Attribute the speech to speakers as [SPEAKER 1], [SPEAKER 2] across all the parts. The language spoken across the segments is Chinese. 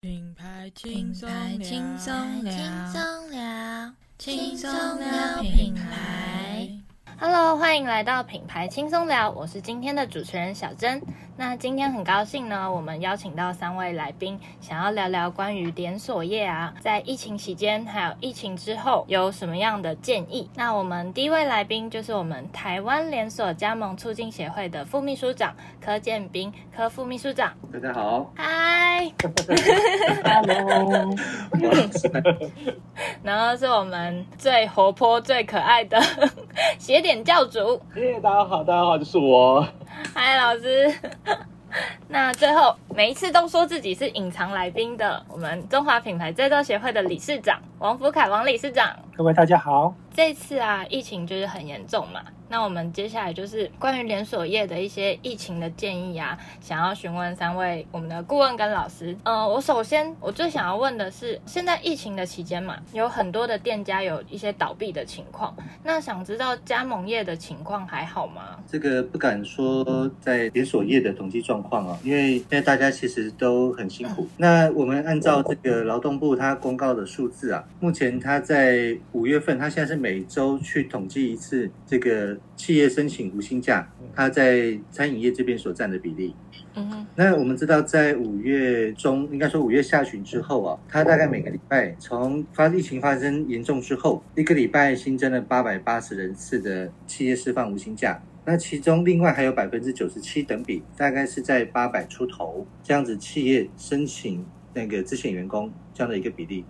[SPEAKER 1] 品牌轻松聊，轻松聊，轻松聊，轻松聊品牌。Hello，欢迎来到品牌轻松聊，我是今天的主持人小珍。那今天很高兴呢，我们邀请到三位来宾，想要聊聊关于连锁业啊，在疫情期间还有疫情之后有什么样的建议。那我们第一位来宾就是我们台湾连锁加盟促进协会的副秘书长柯建斌，柯副秘书长。
[SPEAKER 2] 大家好。
[SPEAKER 1] 嗨。
[SPEAKER 2] Hello。
[SPEAKER 1] 然后是我们最活泼、最可爱的 写点教主。
[SPEAKER 2] 耶，大家好，大家好，就是我。
[SPEAKER 1] 嗨，老师。那最后，每一次都说自己是隐藏来宾的，我们中华品牌制造协会的理事长王福凯王理事长。
[SPEAKER 3] 各位大家好。
[SPEAKER 1] 这次啊，疫情就是很严重嘛。那我们接下来就是关于连锁业的一些疫情的建议啊，想要询问三位我们的顾问跟老师。呃，我首先我最想要问的是，现在疫情的期间嘛，有很多的店家有一些倒闭的情况。那想知道加盟业的情况还好吗？
[SPEAKER 2] 这个不敢说在连锁业的统计状况啊，因为现在大家其实都很辛苦。那我们按照这个劳动部它公告的数字啊，目前它在五月份，它现在是每周去统计一次这个。企业申请无薪假，它在餐饮业这边所占的比例。嗯哼，那我们知道，在五月中，应该说五月下旬之后啊，它大概每个礼拜从发疫情发生严重之后，一个礼拜新增了八百八十人次的企业释放无薪假。那其中另外还有百分之九十七等比，大概是在八百出头这样子，企业申请那个资遣员工这样的一个比例。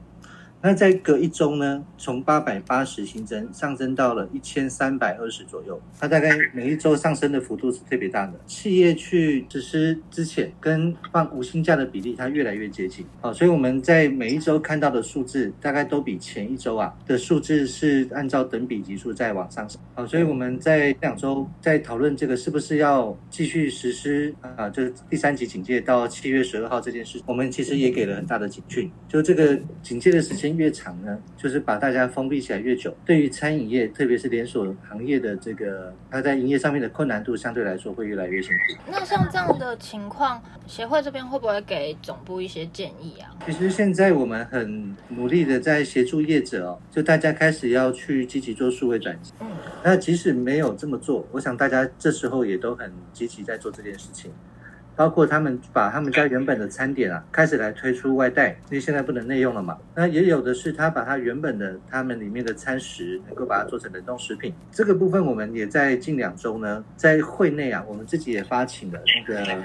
[SPEAKER 2] 那在隔一周呢，从八百八十新增上升到了一千三百二十左右，它大概每一周上升的幅度是特别大的。企业去实施之前跟放无薪假的比例，它越来越接近。好，所以我们在每一周看到的数字，大概都比前一周啊的数字是按照等比级数在往上升。好，所以我们在两周在讨论这个是不是要继续实施啊，就是第三级警戒到七月十二号这件事，我们其实也给了很大的警讯，就这个警戒的时间。越长呢，就是把大家封闭起来越久。对于餐饮业，特别是连锁行业的这个，它在营业上面的困难度相对来说会越来越辛苦。
[SPEAKER 1] 那像这样的情况，协会这边会不会给总部一些建议啊？
[SPEAKER 2] 其实现在我们很努力的在协助业者哦，就大家开始要去积极做数位转型。嗯，那即使没有这么做，我想大家这时候也都很积极在做这件事情。包括他们把他们家原本的餐点啊，开始来推出外带，因为现在不能内用了嘛。那也有的是他把他原本的他们里面的餐食，能够把它做成冷冻食品。这个部分我们也在近两周呢，在会内啊，我们自己也发起了那个。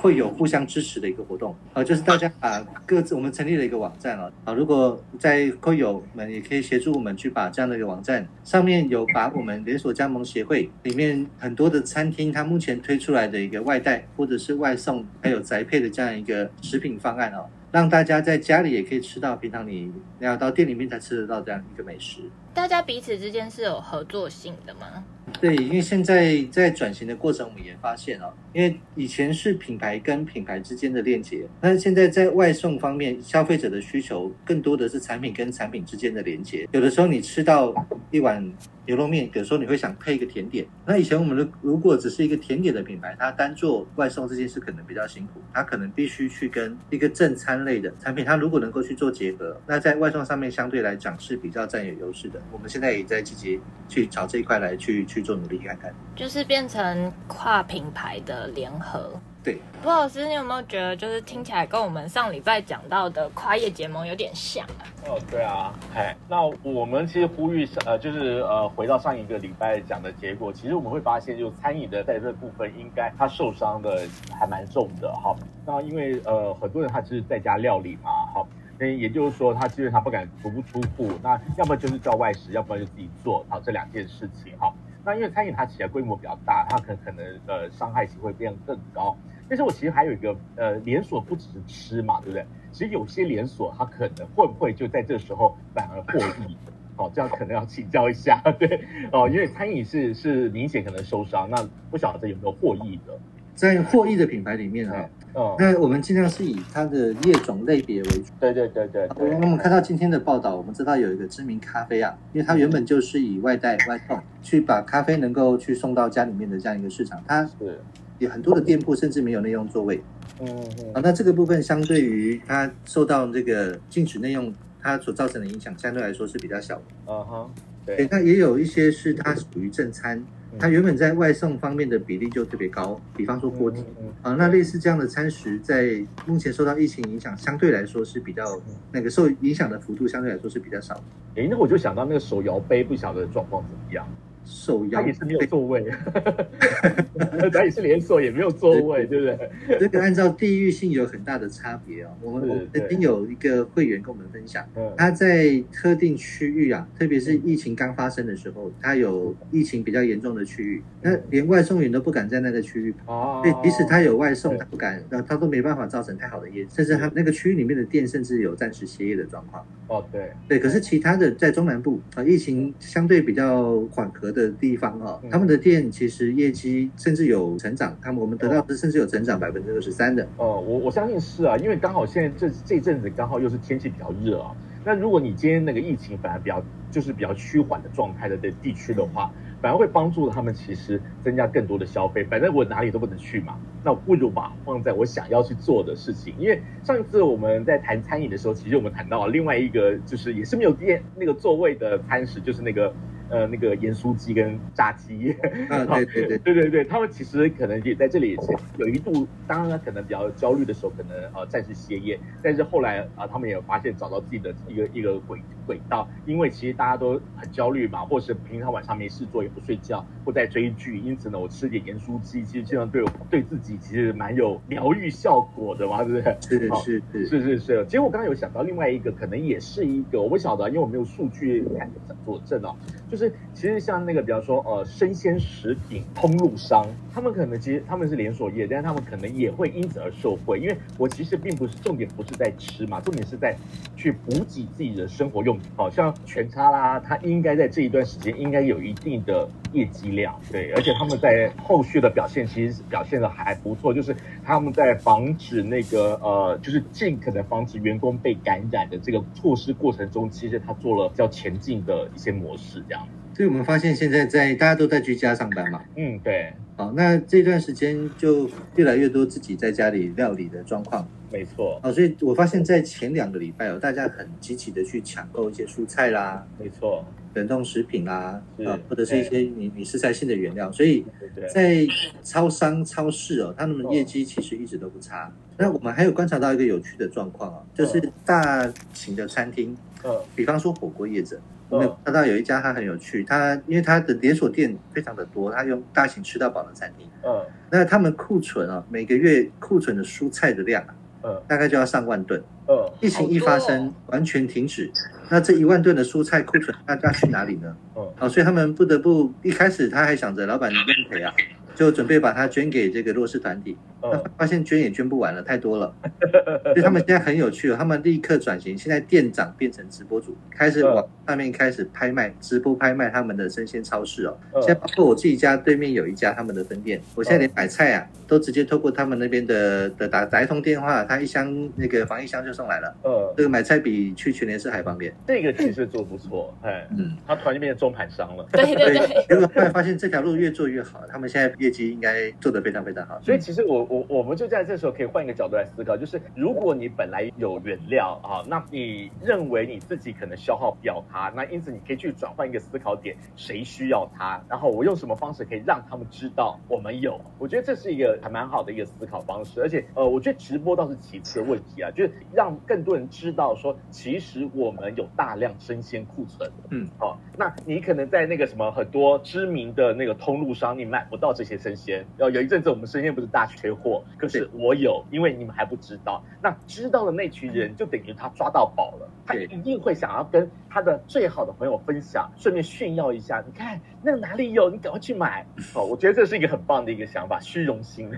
[SPEAKER 2] 会有互相支持的一个活动，啊，就是大家把各自，我们成立了一个网站啊，啊，如果在会友们也可以协助我们去把这样的一个网站上面有把我们连锁加盟协会里面很多的餐厅，它目前推出来的一个外带或者是外送，还有宅配的这样一个食品方案哦，让大家在家里也可以吃到平常你要到店里面才吃得到这样一个美食。
[SPEAKER 1] 大家彼此之间是有合作性的吗？
[SPEAKER 2] 对，因为现在在转型的过程，我们也发现啊，因为以前是品牌跟品牌之间的链接，但是现在在外送方面，消费者的需求更多的是产品跟产品之间的连接。有的时候你吃到一碗牛肉面，有时候你会想配一个甜点。那以前我们的如果只是一个甜点的品牌，它单做外送这件事可能比较辛苦，它可能必须去跟一个正餐类的产品，它如果能够去做结合，那在外送上面相对来讲是比较占有优势的。我们现在也在积极去找这一块来去去做努力看看，
[SPEAKER 1] 就是变成跨品牌的联合。
[SPEAKER 2] 对，
[SPEAKER 1] 涂老师，你有没有觉得就是听起来跟我们上礼拜讲到的跨业结盟有点像啊？
[SPEAKER 3] 哦，对啊，哎，那我们其实呼吁呃，就是呃，回到上一个礼拜讲的结果，其实我们会发现，就餐饮的在这部分，应该它受伤的还蛮重的哈。那因为呃，很多人他是在家料理嘛，好，那也就是说，他基本上不敢足不出户，那要么就是叫外食，要不然就自己做，好，这两件事情哈。那因为餐饮它起来规模比较大，它可可能呃伤害性会变更高。但是我其实还有一个呃连锁不只是吃嘛，对不对？其实有些连锁它可能会不会就在这时候反而获益？哦，这样可能要请教一下，对哦，因为餐饮是是明显可能受伤，那不晓得有没有获益的？
[SPEAKER 2] 在获益的品牌里面啊，哦，那我们尽量是以它的业种类别为主。
[SPEAKER 3] 对对对对，对。
[SPEAKER 2] 我们看到今天的报道，我们知道有一个知名咖啡啊，因为它原本就是以外带外送去把咖啡能够去送到家里面的这样一个市场，它是。有很多的店铺甚至没有内用座位。嗯嗯。啊，那这个部分相对于它受到这个禁止内用，它所造成的影响相对来说是比较小的。嗯哼。对，那也有一些是它属于正餐。它原本在外送方面的比例就特别高，比方说锅底啊，那类似这样的餐食，在目前受到疫情影响，相对来说是比较那个受影响的幅度相对来说是比较少。
[SPEAKER 3] 诶，那我就想到那个手摇杯，不晓得状况怎么样。
[SPEAKER 2] 手摇
[SPEAKER 3] 也是没有座位，它也是连锁，也没有座位，对不对？
[SPEAKER 2] 这个按照地域性有很大的差别哦。我们我们曾经有一个会员跟我们分享，他在特定区域啊，特别是疫情刚发生的时候，他有疫情比较严重的区域，那连外送员都不敢在那个区域跑，所以即使他有外送，他不敢，他都没办法造成太好的业绩，甚至他那个区域里面的店甚至有暂时歇业的状况。
[SPEAKER 3] 哦，对。
[SPEAKER 2] 对，可是其他的在中南部啊，疫情相对比较缓和的地方啊，他们的店其实业绩甚至有成长，他们我们得到的甚至有成长百分之二十三的。
[SPEAKER 3] 哦，我我相信是啊，因为刚好现在这这阵子刚好又是天气比较热啊。那如果你今天那个疫情反而比较就是比较趋缓的状态的的地区的话，反而会帮助他们其实增加更多的消费。反正我哪里都不能去嘛，那我不如把放在我想要去做的事情。因为上一次我们在谈餐饮的时候，其实我们谈到另外一个就是也是没有店那个座位的餐食，就是那个。呃，那个盐酥鸡跟炸鸡，
[SPEAKER 2] 啊，对对对
[SPEAKER 3] 对对对，他们其实可能也在这里有一度，当然可能比较焦虑的时候，可能呃暂时歇业，但是后来啊、呃，他们也发现找到自己的一个一个轨轨道，因为其实大家都很焦虑嘛，或是平常晚上没事做也不睡觉，或在追剧，因此呢，我吃点盐酥鸡，其实这样对我对自己其实蛮有疗愈效果的嘛，对不对？
[SPEAKER 2] 是是是
[SPEAKER 3] 是是是是。其实我刚刚有想到另外一个，可能也是一个我不晓得，因为我没有数据看佐证哦，就是。其实像那个，比方说，呃，生鲜食品通路商，他们可能其实他们是连锁业，但是他们可能也会因此而受惠。因为我其实并不是重点，不是在吃嘛，重点是在去补给自己的生活用品。好像全差啦，它应该在这一段时间应该有一定的业绩量，对，而且他们在后续的表现其实表现的还不错，就是他们在防止那个呃，就是尽可能防止员工被感染的这个措施过程中，其实他做了比较前进的一些模式，这样。
[SPEAKER 2] 所以我们发现现在在大家都在居家上班嘛，
[SPEAKER 3] 嗯，对，
[SPEAKER 2] 好，那这段时间就越来越多自己在家里料理的状况，
[SPEAKER 3] 没错，
[SPEAKER 2] 好，所以我发现，在前两个礼拜哦，大家很积极的去抢购一些蔬菜啦，
[SPEAKER 3] 没错，
[SPEAKER 2] 冷冻食品啦，啊，或者是一些你你食材性的原料，所以在超商、超市哦，他们的业绩其实一直都不差。那我们还有观察到一个有趣的状况啊，就是大型的餐厅，呃，比方说火锅业者。我们看到有一家，它很有趣，它因为它的连锁店非常的多，它用大型吃到饱的餐厅，嗯，那他们库存啊，每个月库存的蔬菜的量啊，嗯，大概就要上万吨，嗯，疫情一发生，完全停止，那这一万吨的蔬菜库存，那要去哪里呢？嗯，好，所以他们不得不一开始他还想着老板你认赔啊。就准备把它捐给这个弱势团体，那发现捐也捐不完了，太多了。所以他们现在很有趣，哦他们立刻转型，现在店长变成直播主，开始往上面开始拍卖，直播拍卖他们的生鲜超市哦。现在包括我自己家对面有一家他们的分店，我现在连买菜啊都直接透过他们那边的的打打一通电话，他一箱那个防疫箱就送来了。嗯，这个买菜比去全联市还方便。
[SPEAKER 3] 这个其实做不错，哎，嗯，他突然就变成中盘商了。
[SPEAKER 1] 对对 对。
[SPEAKER 2] 结果后来发现这条路越做越好，他们现在。业绩应该做得非常非常好，
[SPEAKER 3] 所以其实我我我们就在这时候可以换一个角度来思考，就是如果你本来有原料啊，那你认为你自己可能消耗不了它，那因此你可以去转换一个思考点，谁需要它？然后我用什么方式可以让他们知道我们有？我觉得这是一个还蛮好的一个思考方式，而且呃，我觉得直播倒是其次的问题啊，就是让更多人知道说，其实我们有大量生鲜库存，嗯，好、啊，那你可能在那个什么很多知名的那个通路商，你买不到这些。生鲜，然后有一阵子我们生鲜不是大缺货，可是我有，因为你们还不知道。那知道的那群人，就等于他抓到宝了，他一定会想要跟他的最好的朋友分享，顺便炫耀一下。你看那个哪里有，你赶快去买。哦，我觉得这是一个很棒的一个想法，虚荣心。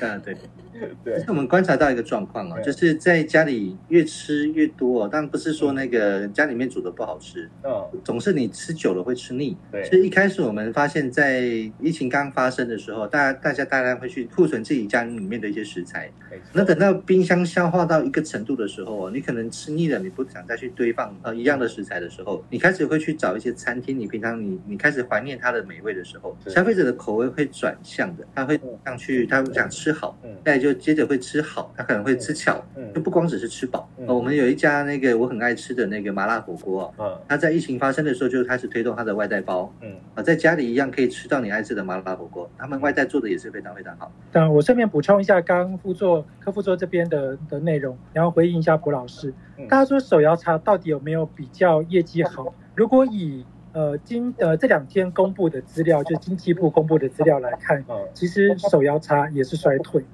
[SPEAKER 2] 嗯，对 对。是我们观察到一个状况啊，就是在家里越吃越多，但不是说那个家里面煮的不好吃，嗯，总是你吃久了会吃腻。对，所以一开始我们发现，在疫情刚发生的时候，大家大家大家会去库存自己家里面的一些食材。那等到冰箱消化到一个程度的时候，你可能吃腻了，你不想再去堆放呃一样的食材的时候，你开始会去找一些餐厅，你平常你你开始怀念它的美味的时候，消费者的口味会转向的，他会上去，他想吃好，再就接着会吃好，他可能会吃巧，就不光只是吃饱。我们有一家那个我很爱吃的那个麻辣火锅，嗯，他在疫情发生的时候就开始推动他的外带包，嗯，啊，在家里一样可以吃到你爱吃的麻辣火锅，他们外在做的也是非常非常好。
[SPEAKER 4] 但我顺便补充一下刚刚副座柯副座这边的的内容，然后回应一下蒲老师，大家说手摇茶到底有没有比较业绩好？如果以呃今呃这两天公布的资料，就经济部公布的资料来看，其实手摇茶也是衰退。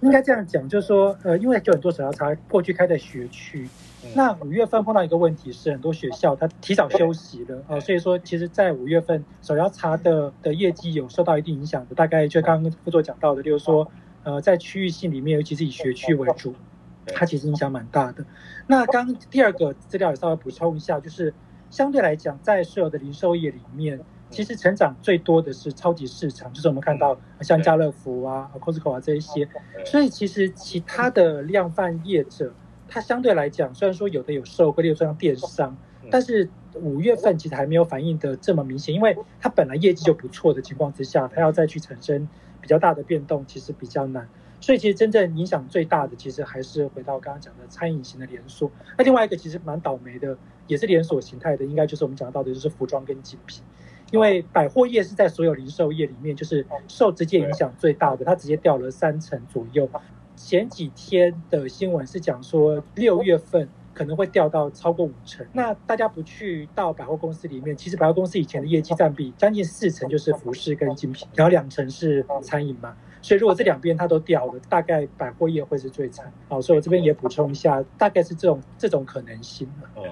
[SPEAKER 4] 应该这样讲，就是说，呃，因为就很多手摇茶过去开在学区，那五月份碰到一个问题是，很多学校它提早休息了，呃，所以说，其实，在五月份手摇茶的的业绩有受到一定影响的，大概就刚刚副座讲到的，就是说，呃，在区域性里面，尤其是以学区为主，它其实影响蛮大的。那刚第二个资料也稍微补充一下，就是相对来讲，在所有的零售业里面。其实成长最多的是超级市场，就是我们看到像家乐福啊、Costco 啊这一些。所以其实其他的量贩业者，它相对来讲，虽然说有的有受，或者有说像电商，但是五月份其实还没有反应的这么明显，因为它本来业绩就不错的情况之下，它要再去产生比较大的变动，其实比较难。所以其实真正影响最大的，其实还是回到刚刚讲的餐饮型的连锁。那另外一个其实蛮倒霉的，也是连锁形态的，应该就是我们讲到的就是服装跟精品。因为百货业是在所有零售业里面，就是受直接影响最大的，它直接掉了三成左右。前几天的新闻是讲说，六月份可能会掉到超过五成。那大家不去到百货公司里面，其实百货公司以前的业绩占比将近四成就是服饰跟精品，然后两成是餐饮嘛。所以如果这两边它都掉了，大概百货业会是最惨。好，所以我这边也补充一下，大概是这种这种可能性。
[SPEAKER 3] 嗯，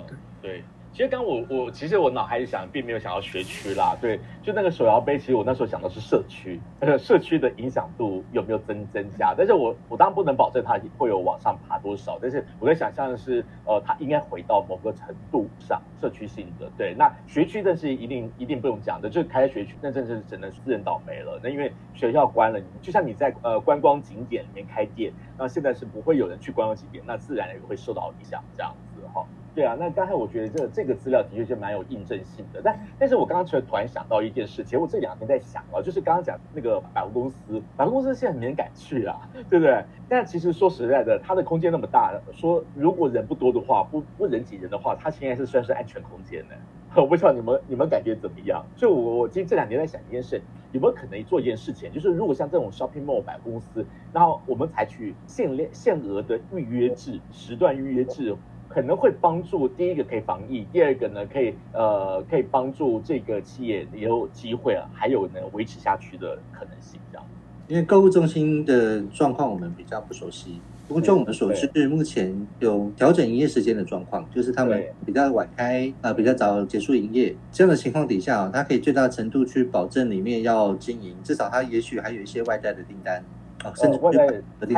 [SPEAKER 3] 对。其实刚我我其实我脑海里想，并没有想到学区啦，对，就那个手摇杯，其实我那时候想的是社区，那 个社区的影响度有没有增增加？但是我我当然不能保证它会有往上爬多少，但是我在想象的是，呃，它应该回到某个程度上，社区性的，对，那学区这是一定一定不用讲的，就开在学区，那真是只能是自认倒霉了。那因为学校关了，就像你在呃观光景点里面开店，那现在是不会有人去观光景点，那自然也会受到影响，这样子哈。对啊，那刚才我觉得这个这个资料的确是蛮有印证性的，但但是我刚刚突然突然想到一件事，其实我这两天在想啊，就是刚刚讲那个百货公司，百货公司现在没人敢去啊，对不对？但其实说实在的，它的空间那么大，说如果人不多的话，不不人挤人的话，它现在是算是安全空间呢。我不知道你们你们感觉怎么样？所以我我今天这两年在想一件事，有没有可能做一件事情，就是如果像这种 shopping mall 百货公司，然后我们采取限量限额的预约制，时段预约制。可能会帮助第一个可以防疫，第二个呢可以呃可以帮助这个企业也有机会啊，还有呢维持下去的可能性这样。
[SPEAKER 2] 因为购物中心的状况我们比较不熟悉，不过就我们所知，目前有调整营业时间的状况，就是他们比较晚开啊、呃，比较早结束营业这样的情况底下，它可以最大程度去保证里面要经营，至少它也许还有一些外带的订单。哦，甚至
[SPEAKER 3] 外带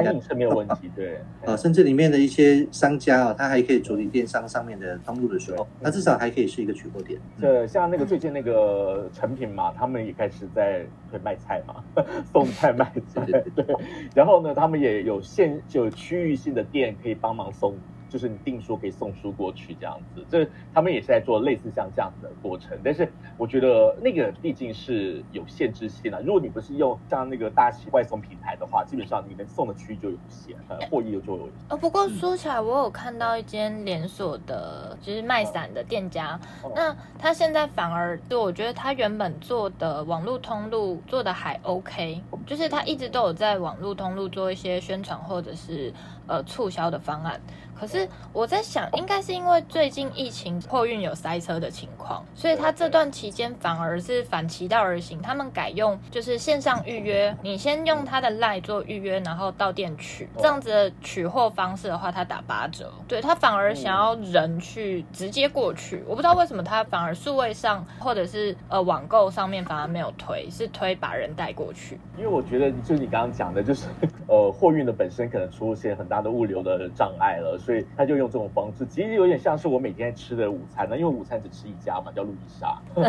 [SPEAKER 3] 餐饮是没有问题，对。
[SPEAKER 2] 啊，甚至里面的一些商家啊，他还可以处理电商上面的通路的时候，他至少还可以是一个取货点。
[SPEAKER 3] 这像那个最近那个成品嘛，他们也开始在会卖菜嘛，送菜卖菜，对。然后呢，他们也有现就有区域性的店可以帮忙送。就是你订书可以送书过去这样子，这他们也是在做类似像这样子的过程，但是我觉得那个毕竟是有限制性的。如果你不是用像那个大型外送平台的话，基本上你们送的区域就有限，呃，货运就有限。
[SPEAKER 1] 哦，不过说起来，我有看到一间连锁的，就是卖伞的店家，那他现在反而对我觉得他原本做的网络通路做的还 OK，就是他一直都有在网络通路做一些宣传或者是呃促销的方案。可是我在想，应该是因为最近疫情货运有塞车的情况，所以他这段期间反而是反其道而行，他们改用就是线上预约，你先用他的 LINE 做预约，然后到店取，这样子的取货方式的话，他打八折。对，他反而想要人去直接过去，我不知道为什么他反而数位上或者是呃网购上面反而没有推，是推把人带过去。
[SPEAKER 3] 因为我觉得就是你刚刚讲的，就是呃货运的本身可能出现很大的物流的障碍了，所以他就用这种方式，其实有点像是我每天吃的午餐呢，因为午餐只吃一家嘛，叫路易莎。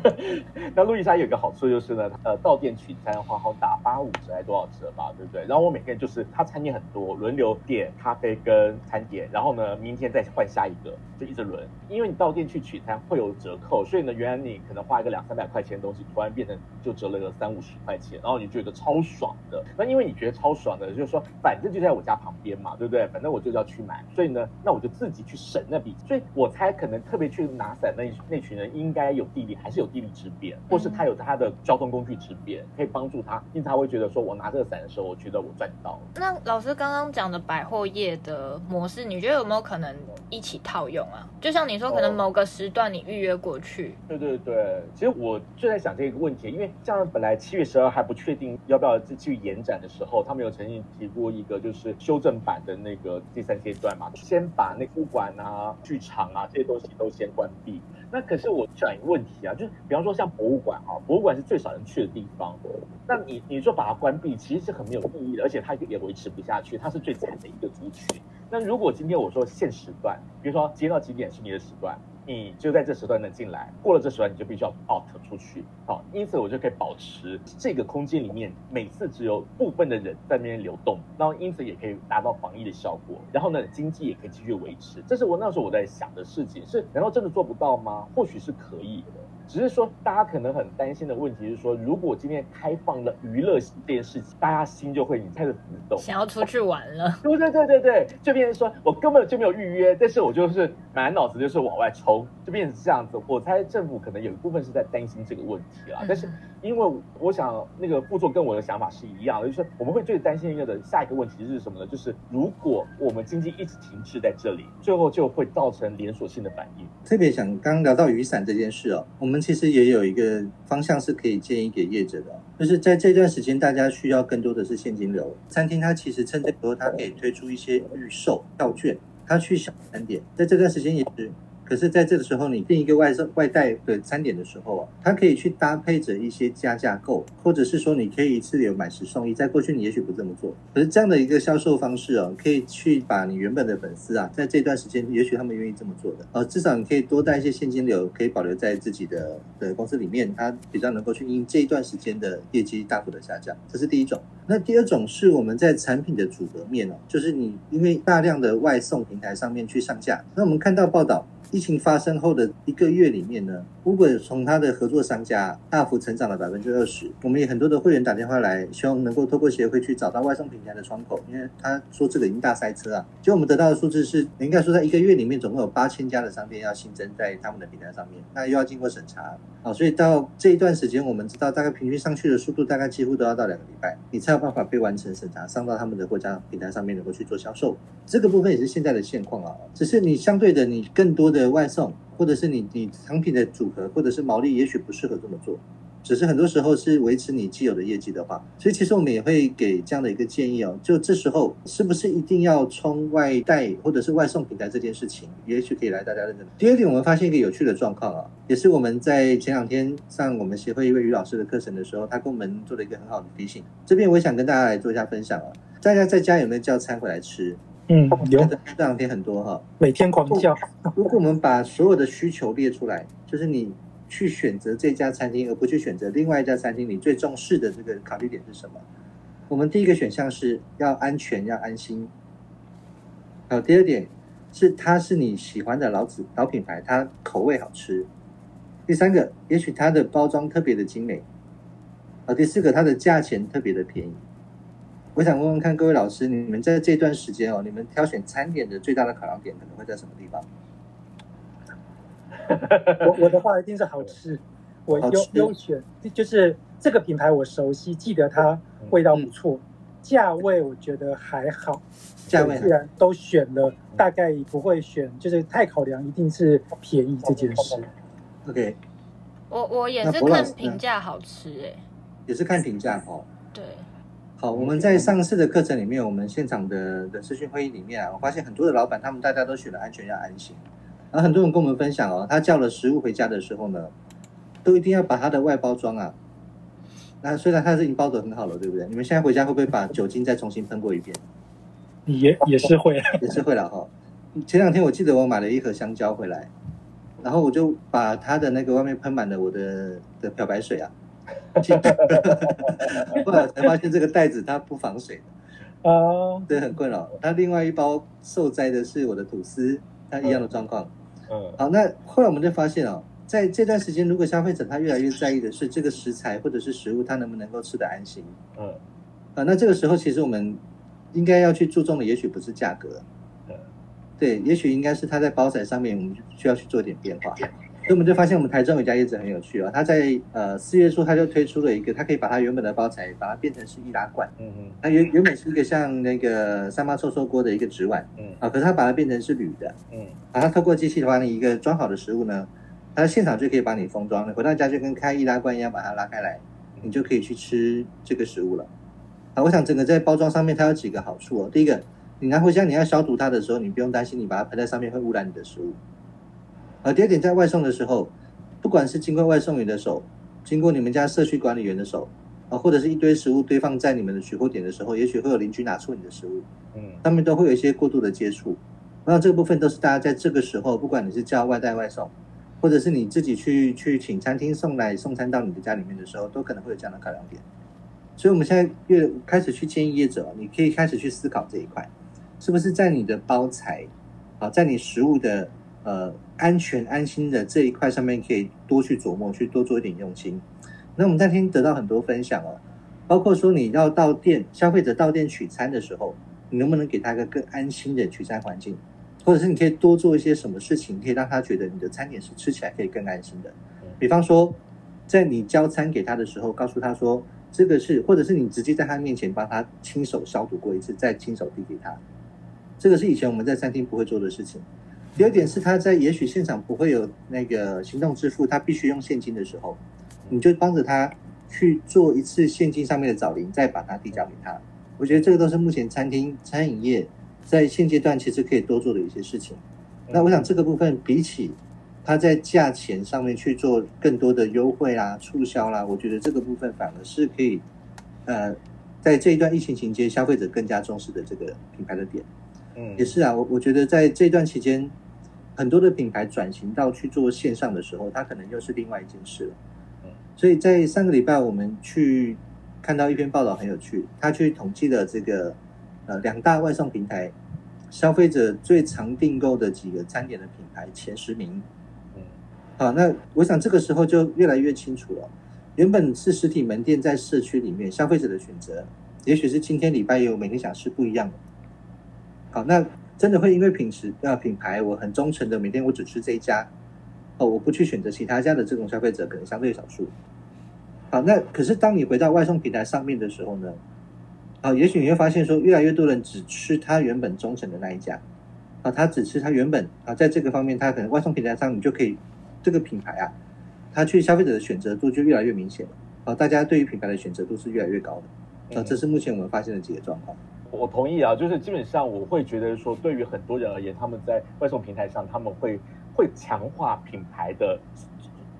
[SPEAKER 3] 那路易莎有一个好处就是呢，呃，到店取餐的话，好打八五折还多少折吧，对不对？然后我每天就是他餐点很多，轮流点咖啡跟餐点，然后呢，明天再换下一个，就一直轮。因为你到店去取餐会有折扣，所以呢，原来你可能花一个两三百块钱的东西，突然变成就折了个三五十块钱，然后你觉得超爽的。那因为你觉得超爽的，就是说反正就在我家旁边嘛，对不对？反正我就要去买，所以呢，那我就自己去省那笔。所以我猜可能特别去拿伞那那群人应该有地理，还是有地理之便，或是他有他的交通工具之便，可以帮助他，因为他会觉得说我拿这个伞的时候，我觉得我赚到了。
[SPEAKER 1] 那老师刚刚讲的百货业的模式，你觉得有没有可能一起套用啊？就像你说，可能某个时段你预约过去。
[SPEAKER 3] 对对对，其实我就在想这个问题，因为像本来七月十二还不确定要不要继续延展的时候，他们有曾经提过一个就是修正版的那个第三阶段嘛，先把那物馆啊、剧场啊这些东西都先关闭。那可是我想一个问题啊，就是比方说像博物馆啊，博物馆是最少人去的地方，那你你说把它关闭，其实是很没有意义的，而且它也维持不下去，它是最惨的一个族群。那如果今天我说限时段，比如说接到几点是你的时段，你就在这时段能进来，过了这时段你就必须要 out 出去。好，因此我就可以保持这个空间里面每次只有部分的人在那边流动，然后因此也可以达到防疫的效果，然后呢，经济也可以继续维持。这是我那时候我在想的事情，是难道真的做不到吗？或许是可以的。只是说，大家可能很担心的问题是说，如果今天开放了娱乐这件事情，大家心就会开始浮动，
[SPEAKER 1] 想要出去玩了。
[SPEAKER 3] 对对对对对，就变成说我根本就没有预约，但是我就是满脑子就是往外冲，就变成这样子。我猜政府可能有一部分是在担心这个问题啦，但是因为我想那个副座跟我的想法是一样的，就是我们会最担心一个的下一个问题是什么呢？就是如果我们经济一直停滞在这里，最后就会造成连锁性的反应。
[SPEAKER 2] 特别想刚刚聊到雨伞这件事哦，我们。其实也有一个方向是可以建议给业者的，就是在这段时间，大家需要更多的是现金流。餐厅它其实趁这时候，它可以推出一些预售票券，它去小餐点，在这段时间也是。可是，在这个时候，你订一个外送外带的餐点的时候啊，它可以去搭配着一些加价购，或者是说，你可以一次有买十送一。在过去，你也许不这么做，可是这样的一个销售方式哦，可以去把你原本的粉丝啊，在这段时间，也许他们愿意这么做的，呃，至少你可以多带一些现金流，可以保留在自己的的公司里面，它比较能够去因这一段时间的业绩大幅的下降。这是第一种。那第二种是我们在产品的组合面哦，就是你因为大量的外送平台上面去上架，那我们看到报道。疫情发生后的一个月里面呢，Uber 从他的合作商家大幅成长了百分之二十。我们也很多的会员打电话来，希望能够透过协会去找到外送平台的窗口，因为他说这个已经大塞车啊。就我们得到的数字是，应该说在一个月里面总共有八千家的商店要新增在他们的平台上面，那又要经过审查。好，所以到这一段时间，我们知道大概平均上去的速度大概几乎都要到两个礼拜，你才有办法被完成审查，上到他们的国家平台上面能够去做销售。这个部分也是现在的现况啊，只是你相对的你更多的。外送，或者是你你产品的组合，或者是毛利，也许不适合这么做。只是很多时候是维持你既有的业绩的话，所以其实我们也会给这样的一个建议哦。就这时候是不是一定要冲外带或者是外送平台这件事情，也许可以来大家认真。第二点，我们发现一个有趣的状况啊，也是我们在前两天上我们协会一位于老师的课程的时候，他跟我们做了一个很好的提醒。这边我也想跟大家来做一下分享啊。大家在家有没有叫餐回来吃？
[SPEAKER 4] 嗯，有
[SPEAKER 2] 这两天很多哈，
[SPEAKER 4] 每天狂叫。
[SPEAKER 2] 如果我们把所有的需求列出来，就是你去选择这家餐厅，而不去选择另外一家餐厅，你最重视的这个考虑点是什么？我们第一个选项是要安全，要安心。好，第二点是它是你喜欢的老子老品牌，它口味好吃。第三个，也许它的包装特别的精美。啊，第四个，它的价钱特别的便宜。我想问问看各位老师，你们在这段时间哦，你们挑选餐点的最大的考量点可能会在什么地方？
[SPEAKER 4] 我我的话一定是好吃，我优优选就是这个品牌我熟悉，记得它味道不错，嗯、价位我觉得还好，价位既然都选了，大概不会选，就是太考量一定是便宜这件事。
[SPEAKER 2] OK，
[SPEAKER 1] 我我也是看评价好吃哎，
[SPEAKER 2] 也是看评价哦。
[SPEAKER 1] 对。
[SPEAKER 2] 好，我们在上次的课程里面，我们现场的的视讯会议里面啊，我发现很多的老板他们大家都选了安全要安心，然后很多人跟我们分享哦，他叫了食物回家的时候呢，都一定要把它的外包装啊，那虽然它是已经包得很好了，对不对？你们现在回家会不会把酒精再重新喷过一遍？
[SPEAKER 4] 也也是会，
[SPEAKER 2] 也是会了哈。前两天我记得我买了一盒香蕉回来，然后我就把它的那个外面喷满了我的的漂白水啊，后来才发现这个袋子它不防水的，哦，对，很困扰。它另外一包受灾的是我的吐司，它一样的状况。嗯，好，那后来我们就发现哦，在这段时间，如果消费者他越来越在意的是这个食材或者是食物，他能不能够吃得安心？嗯，啊，那这个时候其实我们应该要去注重的，也许不是价格，对，也许应该是它在包材上面，我们需要去做点变化。所以我们就发现，我们台中有家业者很有趣啊、哦，他在呃四月初他就推出了一个，他可以把它原本的包材把它变成是易拉罐，嗯嗯，它原原本是一个像那个三八臭臭锅的一个纸碗，嗯啊，可是他把它变成是铝的，嗯，把它透过机器的话，你一个装好的食物呢，它现场就可以帮你封装，了回到家就跟开易拉罐一样，把它拉开来，你就可以去吃这个食物了。啊，我想整个在包装上面它有几个好处哦，第一个，你拿回家你要消毒它的时候，你不用担心你把它喷在上面会污染你的食物。而第二点，在外送的时候，不管是经过外送员的手，经过你们家社区管理员的手，啊，或者是一堆食物堆放在你们的取货点的时候，也许会有邻居拿出你的食物，嗯，他们都会有一些过度的接触。那这个部分都是大家在这个时候，不管你是叫外带外送，或者是你自己去去请餐厅送来送餐到你的家里面的时候，都可能会有这样的考量点。所以，我们现在越开始去建议业者，你可以开始去思考这一块，是不是在你的包材，啊，在你食物的。呃，安全安心的这一块上面可以多去琢磨，去多做一点用心。那我们那天得到很多分享哦，包括说你要到店，消费者到店取餐的时候，你能不能给他一个更安心的取餐环境，或者是你可以多做一些什么事情，可以让他觉得你的餐点是吃起来可以更安心的。比方说，在你交餐给他的时候，告诉他说这个是，或者是你直接在他面前帮他亲手消毒过一次，再亲手递给他，这个是以前我们在餐厅不会做的事情。第二点是，他在也许现场不会有那个行动支付，他必须用现金的时候，你就帮着他去做一次现金上面的找零，再把它递交给他。我觉得这个都是目前餐厅餐饮业在现阶段其实可以多做的一些事情。那我想这个部分比起他在价钱上面去做更多的优惠啦、促销啦，我觉得这个部分反而是可以，呃，在这一段疫情期间，消费者更加重视的这个品牌的点。嗯，也是啊，我我觉得在这段期间。很多的品牌转型到去做线上的时候，它可能又是另外一件事了。所以在上个礼拜，我们去看到一篇报道很有趣，他去统计了这个呃两大外送平台消费者最常订购的几个餐点的品牌前十名。嗯，好，那我想这个时候就越来越清楚了。原本是实体门店在社区里面，消费者的选择，也许是今天礼拜有每天想吃不一样的。好，那。真的会因为品质啊品牌，我很忠诚的，每天我只吃这一家，哦，我不去选择其他家的这种消费者可能相对少数。好，那可是当你回到外送平台上面的时候呢，啊，也许你会发现说，越来越多人只吃他原本忠诚的那一家，啊，他只吃他原本啊，在这个方面，他可能外送平台上你就可以这个品牌啊，他去消费者的选择度就越来越明显了，啊，大家对于品牌的选择度是越来越高的，啊，这是目前我们发现的几个状况。
[SPEAKER 3] 我同意啊，就是基本上我会觉得说，对于很多人而言，他们在外送平台上，他们会会强化品牌的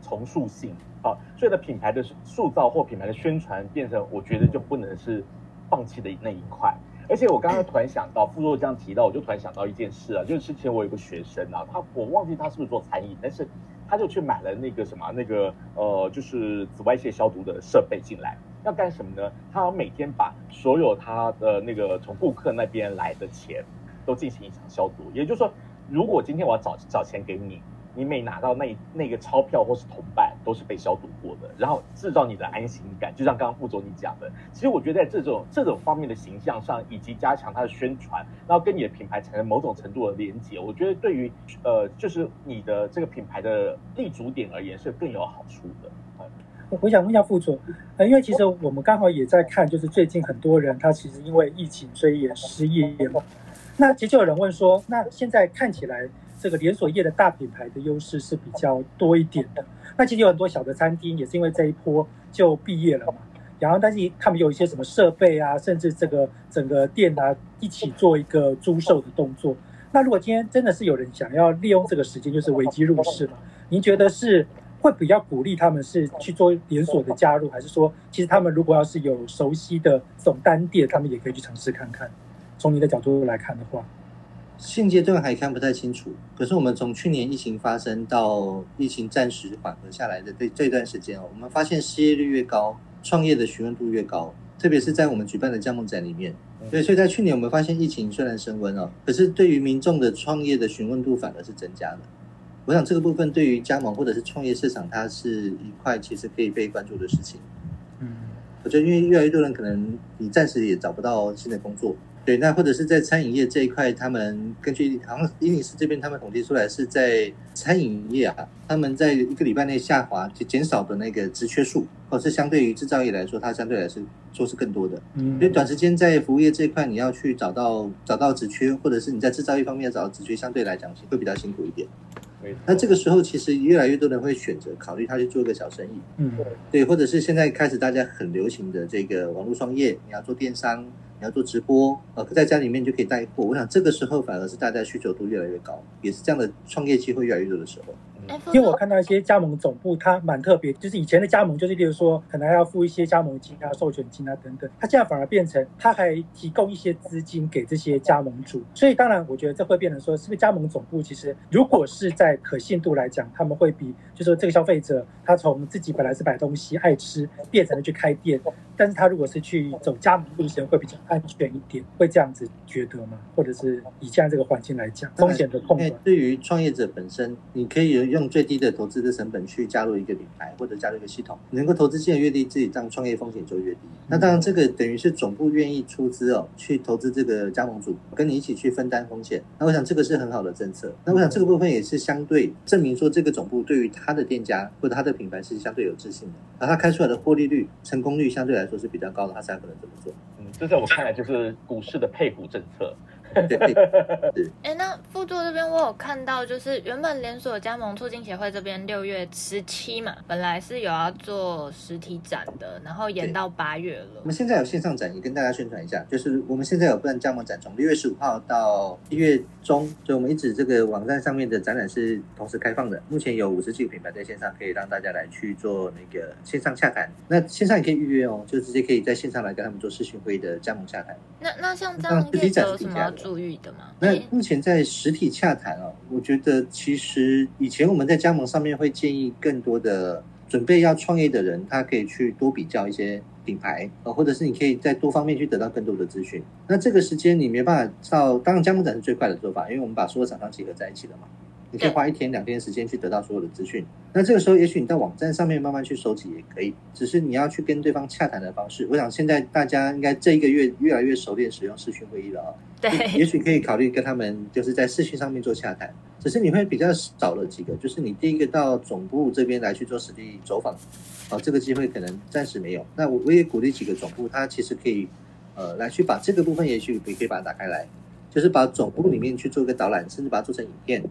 [SPEAKER 3] 重塑性啊，所以呢品牌的塑造或品牌的宣传，变成我觉得就不能是放弃的那一块。而且我刚刚突然想到，傅若这样提到，我就突然想到一件事啊，就是之前我有个学生啊，他我忘记他是不是做餐饮，但是他就去买了那个什么那个呃，就是紫外线消毒的设备进来。要干什么呢？他要每天把所有他的那个从顾客那边来的钱都进行一场消毒。也就是说，如果今天我要找找钱给你，你每拿到那那个钞票或是铜板都是被消毒过的，然后制造你的安心感。就像刚刚副总你讲的，其实我觉得在这种这种方面的形象上，以及加强它的宣传，然后跟你的品牌产生某种程度的连接，我觉得对于呃就是你的这个品牌的立足点而言是更有好处的。
[SPEAKER 4] 我想问一下副总，呃，因为其实我们刚好也在看，就是最近很多人他其实因为疫情所以也失业了。那其实就有人问说，那现在看起来这个连锁业的大品牌的优势是比较多一点的。那其实有很多小的餐厅也是因为这一波就毕业了嘛。然后但是他们有一些什么设备啊，甚至这个整个店啊一起做一个租售的动作。那如果今天真的是有人想要利用这个时间，就是危机入市嘛？您觉得是？会比较鼓励他们是去做连锁的加入，还是说其实他们如果要是有熟悉的总单店，他们也可以去尝试看看？从你的角度来看的话，
[SPEAKER 2] 现阶段还看不太清楚。可是我们从去年疫情发生到疫情暂时缓和下来的这这段时间哦，我们发现失业率越高，创业的询问度越高，特别是在我们举办的加盟展里面。对，所以在去年我们发现疫情虽然升温哦，可是对于民众的创业的询问度反而是增加的。我想这个部分对于加盟或者是创业市场，它是一块其实可以被关注的事情。嗯，我觉得因为越来越多人可能你暂时也找不到新的工作。对，那或者是在餐饮业这一块，他们根据好像伊尼斯这边他们统计出来是在餐饮业啊，他们在一个礼拜内下滑就减少的那个职缺数，或是相对于制造业来说，它相对来说说是更多的。嗯，所以短时间在服务业这一块，你要去找到找到职缺，或者是你在制造业方面要找到职缺，相对来讲会比较辛苦一点。那这个时候，其实越来越多人会选择考虑他去做一个小生意。嗯，对，或者是现在开始大家很流行的这个网络创业，你要做电商。你要做直播，呃，在家里面就可以带货。我想这个时候反而是大家需求度越来越高，也是这样的创业机会越来越多的时候。
[SPEAKER 4] 因为我看到一些加盟总部，它蛮特别，就是以前的加盟就是，例如说可能要付一些加盟金啊、授权金啊等等，它现在反而变成，它还提供一些资金给这些加盟主。所以当然，我觉得这会变成说，是不是加盟总部其实如果是在可信度来讲，他们会比，就是说这个消费者他从自己本来是买东西爱吃，变成了去开店，但是他如果是去走加盟路线，会比较安全一点，会这样子觉得吗？或者是以现在这个环境来讲，风险的控管？
[SPEAKER 2] 对于创业者本身，你可以用。最低的投资的成本去加入一个品牌或者加入一个系统，能够投资金额越低，自己这样创业风险就越低。那当然，这个等于是总部愿意出资哦，去投资这个加盟主，跟你一起去分担风险。那我想这个是很好的政策。那我想这个部分也是相对证明说，这个总部对于他的店家或者他的品牌是相对有自信的。而他开出来的获利率、成功率相对来说是比较高的，他才可能这么做。
[SPEAKER 3] 嗯，这在我看看来就是股市的配股政策。
[SPEAKER 1] 哎，那副座这边我有看到，就是原本连锁加盟促进协会这边六月十七嘛，本来是有要做实体展的，然后延到八月了。
[SPEAKER 2] 我们现在有线上展，也跟大家宣传一下，就是我们现在有办加盟展，从六月十五号到一月中，就我们一直这个网站上面的展览是同时开放的。目前有五十几个品牌在线上，可以让大家来去做那个线上洽谈。那线上也可以预约哦，就直接可以在线上来跟他们做视讯会议的加盟洽谈。
[SPEAKER 1] 那那像这样业者有什么要注意的吗？
[SPEAKER 2] 那目前在实体洽谈哦，我觉得其实以前我们在加盟上面会建议更多的准备要创业的人，他可以去多比较一些品牌啊，或者是你可以在多方面去得到更多的资讯。那这个时间你没办法到，当然加盟展是最快的做法，因为我们把所有厂商集合在一起了嘛。你可以花一天两天时间去得到所有的资讯。那这个时候，也许你在网站上面慢慢去收集也可以，只是你要去跟对方洽谈的方式。我想现在大家应该这一个月越来越熟练使用视讯会议了啊。
[SPEAKER 1] 对，
[SPEAKER 2] 也许可以考虑跟他们就是在视讯上面做洽谈。只是你会比较少了几个，就是你第一个到总部这边来去做实地走访，啊，这个机会可能暂时没有。那我我也鼓励几个总部，他其实可以呃来去把这个部分，也许也可以把它打开来，就是把总部里面去做一个导览，甚至把它做成影片。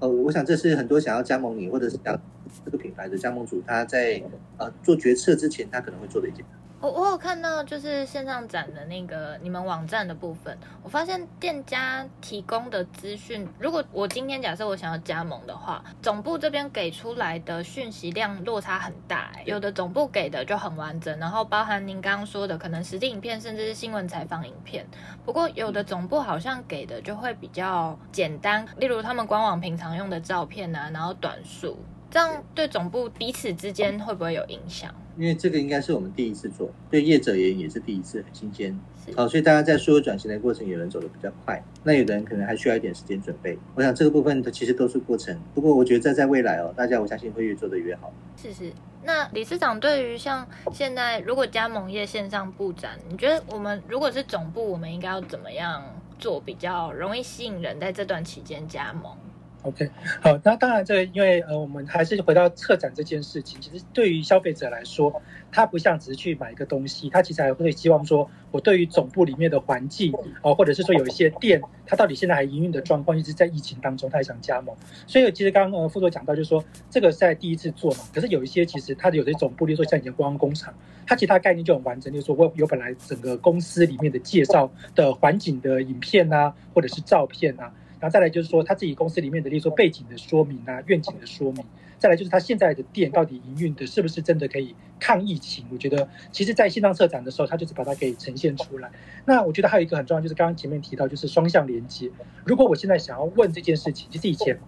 [SPEAKER 2] 呃，我想这是很多想要加盟你或者是想这个品牌的加盟主，他在呃做决策之前，他可能会做的一件。
[SPEAKER 1] 我我有看到就是线上展的那个你们网站的部分，我发现店家提供的资讯，如果我今天假设我想要加盟的话，总部这边给出来的讯息量落差很大，欸，有的总部给的就很完整，然后包含您刚刚说的可能实际影片，甚至是新闻采访影片。不过有的总部好像给的就会比较简单，例如他们官网平常用的照片啊，然后短数。这样对总部彼此之间会不会有影响？
[SPEAKER 2] 因为这个应该是我们第一次做，对业者也也是第一次，很新鲜。好，所以大家在所有转型的过程，有人走得比较快，那有的人可能还需要一点时间准备。我想这个部分它其实都是过程。不过我觉得在在未来哦，大家我相信会越做的越好。
[SPEAKER 1] 是是。那理事长对于像现在如果加盟业线上布展，你觉得我们如果是总部，我们应该要怎么样做比较容易吸引人在这段期间加盟
[SPEAKER 4] ？OK，好，那当然，这个因为呃，我们还是回到策展这件事情。其实对于消费者来说，他不像只是去买一个东西，他其实还会希望说，我对于总部里面的环境哦，或者是说有一些店，他到底现在还营运的状况，一直在疫情当中，他也想加盟。所以其实刚刚呃副座讲到，就是说这个是在第一次做嘛，可是有一些其实它有的总部，例如说像以前观光工厂，它其他概念就很完整，就是说我有本来整个公司里面的介绍的环境的影片啊，或者是照片啊。然后再来就是说他自己公司里面的，例如说背景的说明啊、愿景的说明，再来就是他现在的店到底营运的是不是真的可以抗疫情？我觉得其实，在线上策展的时候，他就是把它给呈现出来。那我觉得还有一个很重要，就是刚刚前面提到，就是双向连接。如果我现在想要问这件事情，就是以前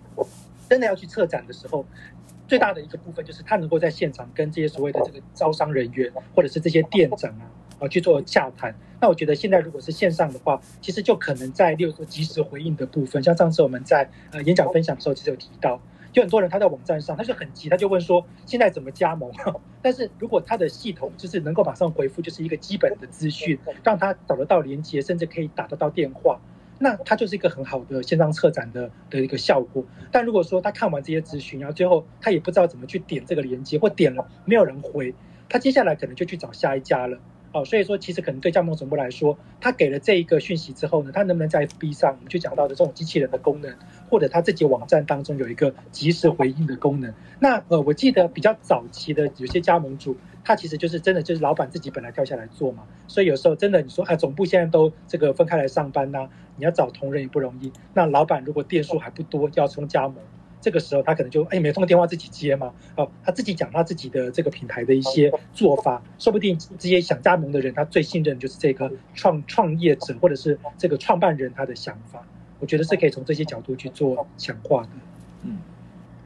[SPEAKER 4] 真的要去策展的时候，最大的一个部分就是他能够在现场跟这些所谓的这个招商人员或者是这些店长啊。啊去做洽谈，那我觉得现在如果是线上的话，其实就可能在例如说即时回应的部分，像上次我们在呃演讲分享的时候，其实有提到，就很多人他在网站上他就很急，他就问说现在怎么加盟？但是如果他的系统就是能够马上回复，就是一个基本的资讯，让他找得到连接，甚至可以打得到电话，那他就是一个很好的线上策展的的一个效果。但如果说他看完这些资讯，然后最后他也不知道怎么去点这个连接，或点了没有人回，他接下来可能就去找下一家了。哦，所以说其实可能对加盟总部来说，他给了这一个讯息之后呢，他能不能在 FB 上，我们就讲到的这种机器人的功能，或者他自己网站当中有一个即时回应的功能？那呃，我记得比较早期的有些加盟主，他其实就是真的就是老板自己本来跳下来做嘛，所以有时候真的你说啊，总部现在都这个分开来上班呐、你要找同仁也不容易。那老板如果店数还不多，要冲加盟。这个时候他可能就哎，没通电话自己接嘛，哦，他自己讲他自己的这个品牌的一些做法，说不定这些想加盟的人，他最信任就是这个创创业者或者是这个创办人他的想法，我觉得是可以从这些角度去做强化的。嗯，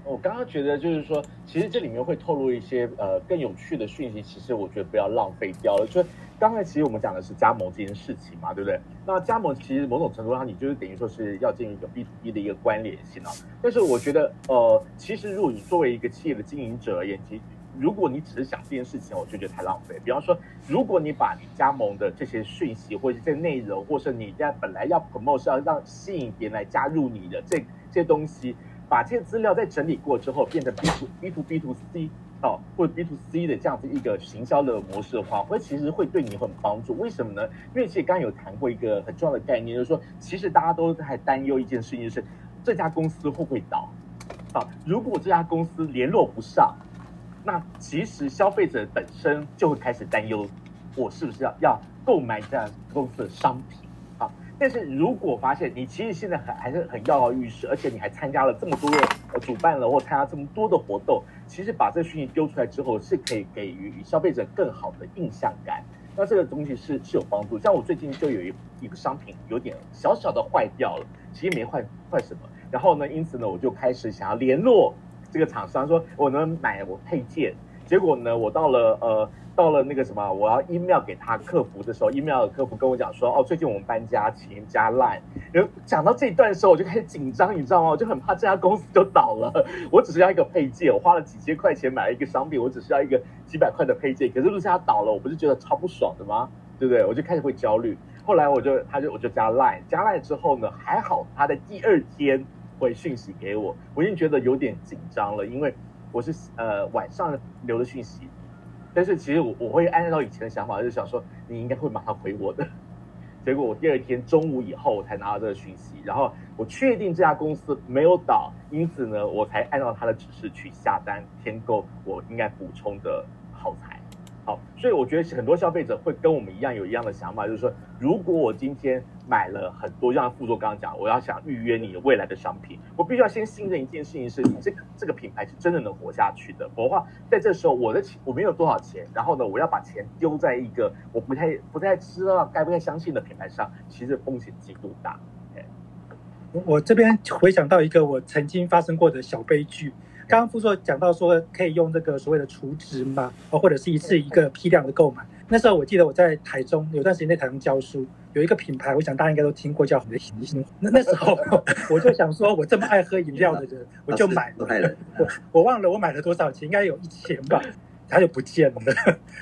[SPEAKER 3] 我刚刚觉得就是说，其实这里面会透露一些呃更有趣的讯息，其实我觉得不要浪费掉了，就。刚才其实我们讲的是加盟这件事情嘛，对不对？那加盟其实某种程度上，你就是等于说是要建立一个 B to B 的一个关联性啊。但是我觉得，呃，其实如果你作为一个企业的经营者而言，其如果你只是想这件事情，我就觉得太浪费。比方说，如果你把你加盟的这些讯息，或者这些内容，或是你在本来要 promote 是要让吸引别人来加入你的这这些东西，把这些资料再整理过之后，变成 B to B to B to C。哦，或者 B to C 的这样子一个行销的模式的话，会其实会对你很帮助。为什么呢？因为其实刚刚有谈过一个很重要的概念，就是说，其实大家都在担忧一件事情，就是这家公司会不会倒？啊，如果这家公司联络不上，那其实消费者本身就会开始担忧，我是不是要要购买这家公司的商品？但是如果发现你其实现在还还是很跃跃欲试，而且你还参加了这么多的呃主办了或参加这么多的活动，其实把这个讯息丢出来之后，是可以给予消费者更好的印象感。那这个东西是是有帮助。像我最近就有一一个商品有点小小的坏掉了，其实没坏坏什么。然后呢，因此呢，我就开始想要联络这个厂商，说我能买我配件。结果呢，我到了呃。到了那个什么，我要 email 给他客服的时候，email 的客服跟我讲说，哦，最近我们搬家，请加 line。然后讲到这一段的时候，我就开始紧张，你知道吗？我就很怕这家公司就倒了。我只是要一个配件，我花了几千块钱买了一个商品，我只是要一个几百块的配件。可是如果他倒了，我不是觉得超不爽的吗？对不对？我就开始会焦虑。后来我就，他就我就加 line，加 line 之后呢，还好他的第二天回讯息给我，我已经觉得有点紧张了，因为我是呃晚上留的讯息。但是其实我我会按照以前的想法，就是想说你应该会马上回我的。结果我第二天中午以后我才拿到这个讯息，然后我确定这家公司没有倒，因此呢，我才按照他的指示去下单添购我应该补充的耗材。好，所以我觉得很多消费者会跟我们一样有一样的想法，就是说，如果我今天买了很多，像副座刚刚讲，我要想预约你未来的商品，我必须要先信任一件事情，是你这个这个品牌是真的能活下去的。否则话，在这时候我的钱我没有多少钱，然后呢，我要把钱丢在一个我不太不太知道该不该相信的品牌上，其实风险极度大。
[SPEAKER 4] 我我这边回想到一个我曾经发生过的小悲剧。刚刚副座讲到说可以用这个所谓的储值嘛，哦，或者是一次一个批量的购买。那时候我记得我在台中有段时间在台中教书，有一个品牌，我想大家应该都听过，叫红的行。那那时候 我就想说，我这么爱喝饮料的人，我就买了。我我忘了我买了多少钱，应该有一千吧，它就不见了。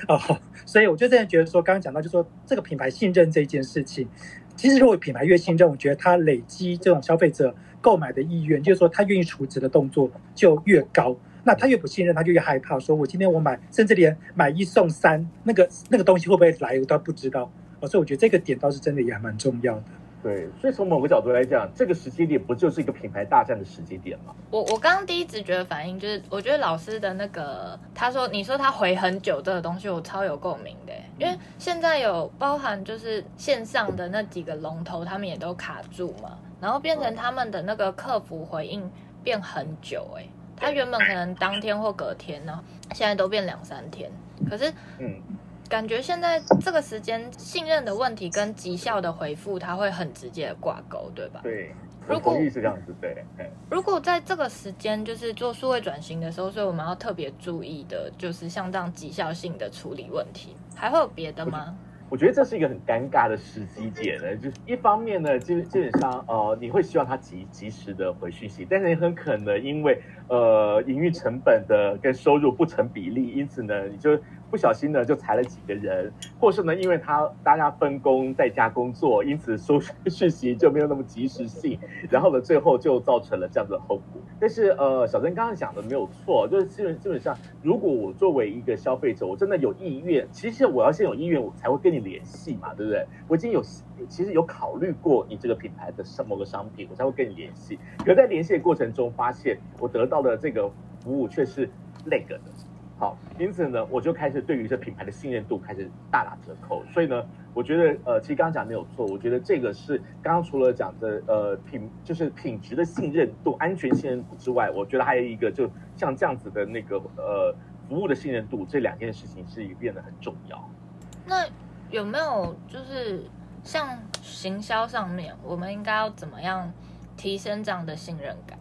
[SPEAKER 4] 哦，所以我就真的觉得说，刚刚讲到就是说这个品牌信任这件事情，其实如果品牌越信任，我觉得它累积这种消费者。购买的意愿，就是说他愿意储值的动作就越高，那他越不信任，他就越害怕。说我今天我买，甚至连买一送三，那个那个东西会不会来，我都不知道。所以我觉得这个点倒是真的也还蛮重要的。
[SPEAKER 3] 对，所以从某个角度来讲，这个时机点不就是一个品牌大战的时机点吗？
[SPEAKER 1] 我我刚刚第一直觉的反应就是，我觉得老师的那个，他说你说他回很久这个东西，我超有共鸣的，因为现在有包含就是线上的那几个龙头，他们也都卡住嘛。然后变成他们的那个客服回应变很久，哎，他原本可能当天或隔天呢，现在都变两三天。可是，嗯，感觉现在这个时间信任的问题跟绩效的回复，它会很直接的挂钩，对吧？
[SPEAKER 3] 对。如果是这样子，对。
[SPEAKER 1] 如果在这个时间就是做数位转型的时候，所以我们要特别注意的，就是像这样绩效性的处理问题，还会有别的吗？
[SPEAKER 3] 我觉得这是一个很尴尬的时机点呢，就是一方面呢，基基本上呃，你会希望他及及时的回讯息，但是也很可能因为呃营运成本的跟收入不成比例，因此呢，你就。不小心呢，就裁了几个人，或是呢，因为他大家分工在家工作，因此收讯息就没有那么及时性，然后呢，最后就造成了这样的后果。但是呃，小祯刚刚讲的没有错，就是基本基本上，如果我作为一个消费者，我真的有意愿，其实我要先有意愿，我才会跟你联系嘛，对不对？我已经有其实有考虑过你这个品牌的某个商品，我才会跟你联系。可在联系的过程中，发现我得到的这个服务却是那个的。好，因此呢，我就开始对于这品牌的信任度开始大打折扣。所以呢，我觉得呃，其实刚刚讲没有错。我觉得这个是刚刚除了讲的呃品，就是品质的信任度、安全信任度之外，我觉得还有一个就像这样子的那个呃服务的信任度，这两件事情是变得很重要。
[SPEAKER 1] 那有没有就是像行销上面，我们应该要怎么样提升这样的信任感？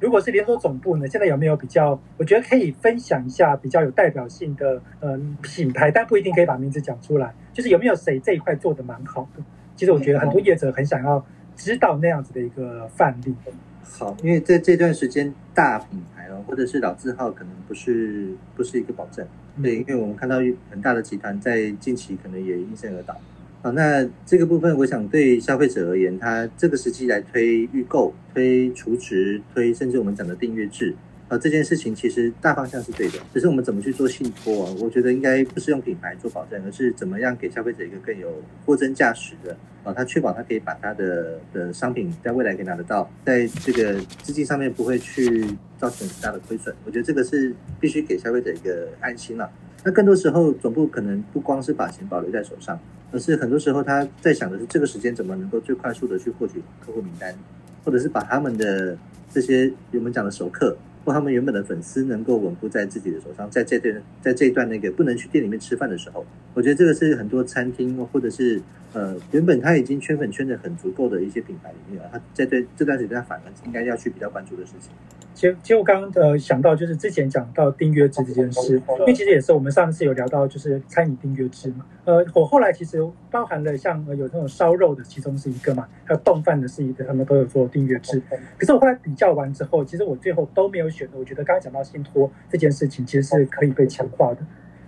[SPEAKER 4] 如果是连锁总部呢，现在有没有比较？我觉得可以分享一下比较有代表性的呃品牌，但不一定可以把名字讲出来。就是有没有谁这一块做的蛮好的？其实我觉得很多业者很想要知道那样子的一个范例。
[SPEAKER 2] 好，因为在这段时间，大品牌哦，或者是老字号，可能不是不是一个保证。对，因为我们看到很大的集团在近期可能也应声而倒。好，那这个部分，我想对消费者而言，他这个时期来推预购、推储值、推甚至我们讲的订阅制，啊，这件事情其实大方向是对的，只是我们怎么去做信托啊？我觉得应该不是用品牌做保证，而是怎么样给消费者一个更有货真价实的啊，他确保他可以把他的的商品在未来可以拿得到，在这个资金上面不会去造成很大的亏损。我觉得这个是必须给消费者一个安心了。那更多时候，总部可能不光是把钱保留在手上，而是很多时候他在想的是这个时间怎么能够最快速的去获取客户名单，或者是把他们的这些我们讲的熟客或他们原本的粉丝能够稳固在自己的手上，在这段在这一段那个不能去店里面吃饭的时候，我觉得这个是很多餐厅或者是呃原本他已经圈粉圈的很足够的一些品牌里面啊，他在对这段时间他反而应该要去比较关注的事情。
[SPEAKER 4] 其实，其实我刚刚呃想到，就是之前讲到订阅制这件事，因为其实也是我们上次有聊到，就是餐饮订阅制嘛。呃，我后来其实包含了像有这种烧肉的，其中是一个嘛，还有冻饭的是一个，他们都有做订阅制。可是我后来比较完之后，其实我最后都没有我觉得刚刚讲到信托这件事情，其实是可以被强化的。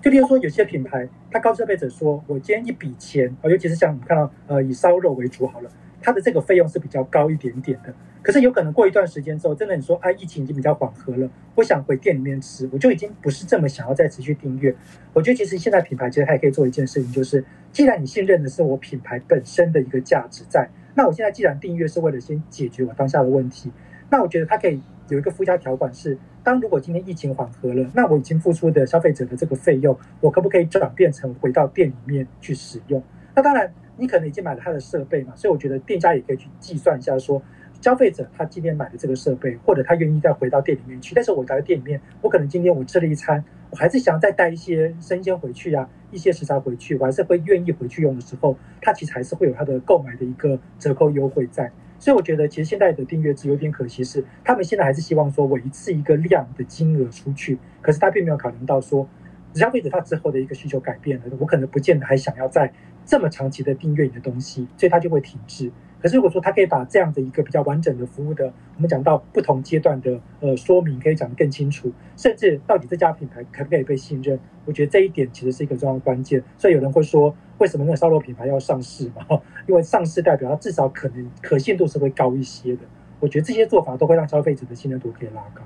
[SPEAKER 4] 就例如说，有些品牌，他告诉消费者说，我今天一笔钱啊，尤其是像你看到呃以烧肉为主好了。它的这个费用是比较高一点点的，可是有可能过一段时间之后，真的你说，啊，疫情已经比较缓和了，我想回店里面吃，我就已经不是这么想要再持续订阅。我觉得其实现在品牌其实还可以做一件事情，就是既然你信任的是我品牌本身的一个价值在，那我现在既然订阅是为了先解决我当下的问题，那我觉得它可以有一个附加条款是，当如果今天疫情缓和了，那我已经付出的消费者的这个费用，我可不可以转变成回到店里面去使用？那当然。你可能已经买了他的设备嘛，所以我觉得店家也可以去计算一下说，消费者他今天买的这个设备，或者他愿意再回到店里面去。但是我来到店里面，我可能今天我吃了一餐，我还是想再带一些生鲜回去啊，一些食材回去，我还是会愿意回去用的时候，他其实还是会有他的购买的一个折扣优惠在。所以我觉得其实现在的订阅制有点可惜是，他们现在还是希望说我一次一个量的金额出去，可是他并没有考虑到说。消费者他之后的一个需求改变了，我可能不见得还想要在这么长期的订阅你的东西，所以他就会停滞。可是如果说他可以把这样的一个比较完整的服务的，我们讲到不同阶段的呃说明，可以讲得更清楚，甚至到底这家品牌可不可以被信任，我觉得这一点其实是一个重要关键。所以有人会说，为什么那个烧肉品牌要上市嘛？因为上市代表它至少可能可信度是会高一些的。我觉得这些做法都会让消费者的信任度可以拉高。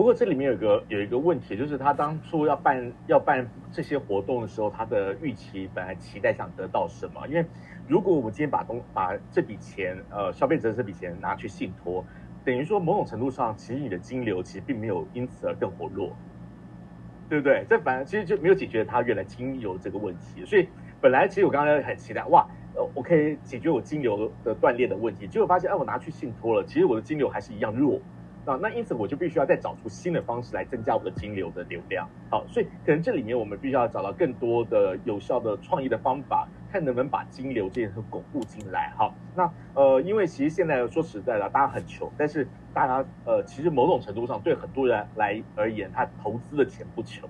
[SPEAKER 3] 不过这里面有个有一个问题，就是他当初要办要办这些活动的时候，他的预期本来期待想得到什么？因为如果我们今天把东把这笔钱，呃，消费者这笔钱拿去信托，等于说某种程度上，其实你的金流其实并没有因此而更活络，对不对？这反而其实就没有解决他原来金流这个问题。所以本来其实我刚才很期待，哇，呃，我可以解决我金流的断裂的问题。结果发现，哎，我拿去信托了，其实我的金流还是一样弱。啊，那因此我就必须要再找出新的方式来增加我的金流的流量。好，所以可能这里面我们必须要找到更多的有效的创意的方法，看能不能把金流这件事巩固进来。好，那呃，因为其实现在说实在的，大家很穷，但是大家呃，其实某种程度上对很多人来而言，他投资的钱不穷。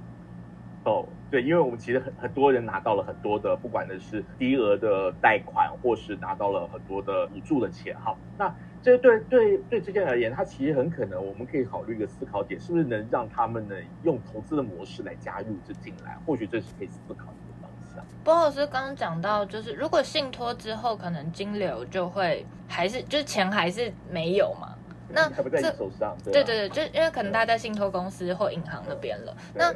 [SPEAKER 3] 哦，对，因为我们其实很很多人拿到了很多的，不管的是低额的贷款，或是拿到了很多的补助的钱。好，那。这对对对，这些而言，它其实很可能，我们可以考虑一个思考点，是不是能让他们呢用投资的模式来加入这进来？或许这是可以思考的方向。
[SPEAKER 1] 波老师刚刚讲到，就是如果信托之后，可能金流就会还是就是钱还是没有嘛。那
[SPEAKER 3] 还不在你手上，
[SPEAKER 1] 对对对，就因为可能他在信托公司或银行那边了。那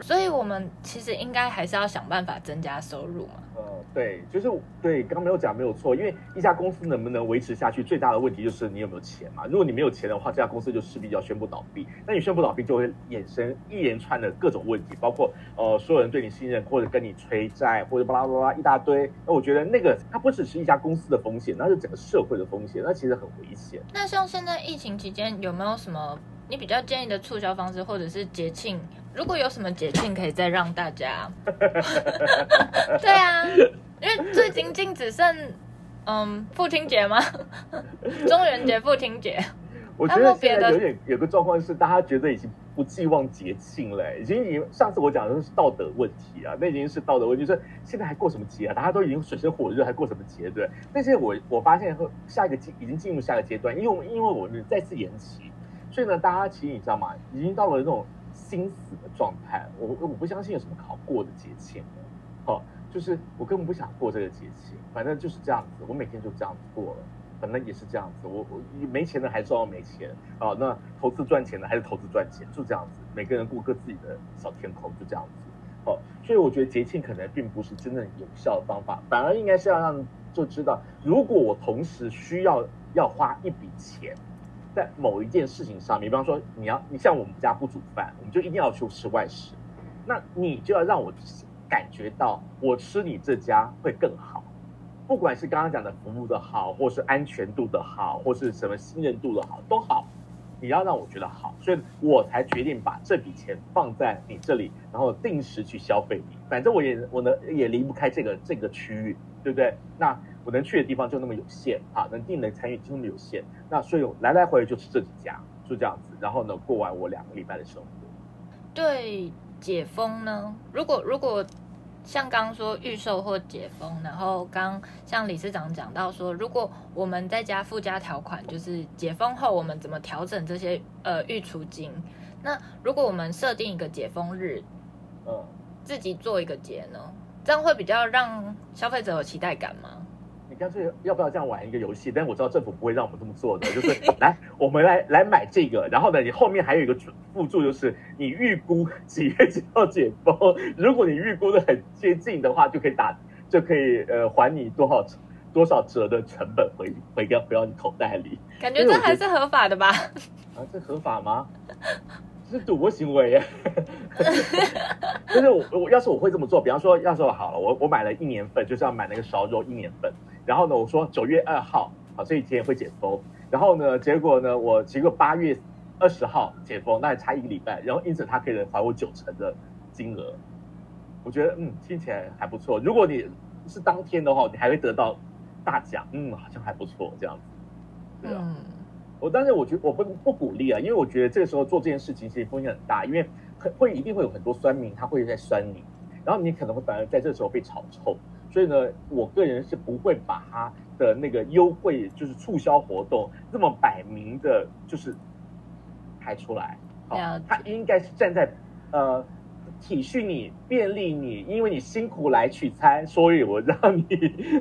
[SPEAKER 1] 所以我们其实应该还是要想办法增加收入嘛。
[SPEAKER 3] 嗯，对，就是对，刚刚没有讲没有错，因为一家公司能不能维持下去，最大的问题就是你有没有钱嘛。如果你没有钱的话，这家公司就势必要宣布倒闭。那你宣布倒闭，就会衍生一连串的各种问题，包括呃，所有人对你信任，或者跟你催债，或者巴拉巴拉一大堆。那我觉得那个它不只是一家公司的风险，那是整个社会的风险，那其实很危险。
[SPEAKER 1] 那像现在一。疫情期间有没有什么你比较建议的促销方式，或者是节庆？如果有什么节庆可以再让大家，对啊，因为最近仅只剩嗯父亲节吗？中元节、父亲节。
[SPEAKER 3] 我觉得现在有点有个状况是，大家觉得已经不寄望节庆了，已经已经上次我讲的是道德问题啊，那已经是道德问题，就是现在还过什么节啊？大家都已经水深火热，还过什么节？对，但是我我发现下一个阶已经进入下一个阶段，因为因为我们再次延期，所以呢，大家其实你知道吗？已经到了那种心死的状态。我我不相信有什么好过的节庆了，哦，就是我根本不想过这个节庆，反正就是这样子，我每天就这样子过了。可能也是这样子，我我没钱的还是要没钱啊，那投资赚钱的还是投资赚钱，就这样子，每个人过各自己的小天空，就这样子。哦，所以我觉得节庆可能并不是真正有效的方法，反而应该是要让就知道，如果我同时需要要花一笔钱在某一件事情上面，比方说你要你像我们家不煮饭，我们就一定要去吃外食，那你就要让我感觉到我吃你这家会更好。不管是刚刚讲的服务的好，或是安全度的好，或是什么信任度的好，都好，你要让我觉得好，所以我才决定把这笔钱放在你这里，然后定时去消费你。反正我也我能也离不开这个这个区域，对不对？那我能去的地方就那么有限啊，能定的参与就那么有限。那所以我来来回回就吃这几家，就这样子。然后呢，过完我两个礼拜的生活。
[SPEAKER 1] 对，解封呢？如果如果。像刚刚说预售或解封，然后刚像理事长讲到说，如果我们再加附加条款，就是解封后我们怎么调整这些呃预出金？那如果我们设定一个解封日，嗯，自己做一个节呢，这样会比较让消费者有期待感吗？
[SPEAKER 3] 你干脆要不要这样玩一个游戏？但是我知道政府不会让我们这么做的，就是来，我们来来买这个，然后呢，你后面还有一个附注，就是你预估几月几号解封，如果你预估的很接近的话，就可以打，就可以呃还你多少多少折的成本回 回到回到你口袋里。
[SPEAKER 1] 感觉这还是合法的吧？
[SPEAKER 3] 啊，这合法吗？这是赌博行为耶。就是我我要是我会这么做，比方说要是我好了，我我买了一年份，就是要买那个烧肉一年份。然后呢，我说九月二号啊，这一天会解封。然后呢，结果呢，我结果八月二十号解封，那还差一个礼拜。然后因此他可以还我九成的金额，我觉得嗯听起来还不错。如果你是当天的话，你还会得到大奖，嗯，好像还不错这样子。对啊，嗯、我当然我觉得我不不鼓励啊，因为我觉得这个时候做这件事情其实风险很大，因为会一定会有很多酸民他会在酸你，然后你可能会反而在这时候被炒臭。所以呢，我个人是不会把他的那个优惠，就是促销活动，这么摆明的，就是排出来。好，他应该是站在呃体恤你、便利你，因为你辛苦来取餐，所以我让你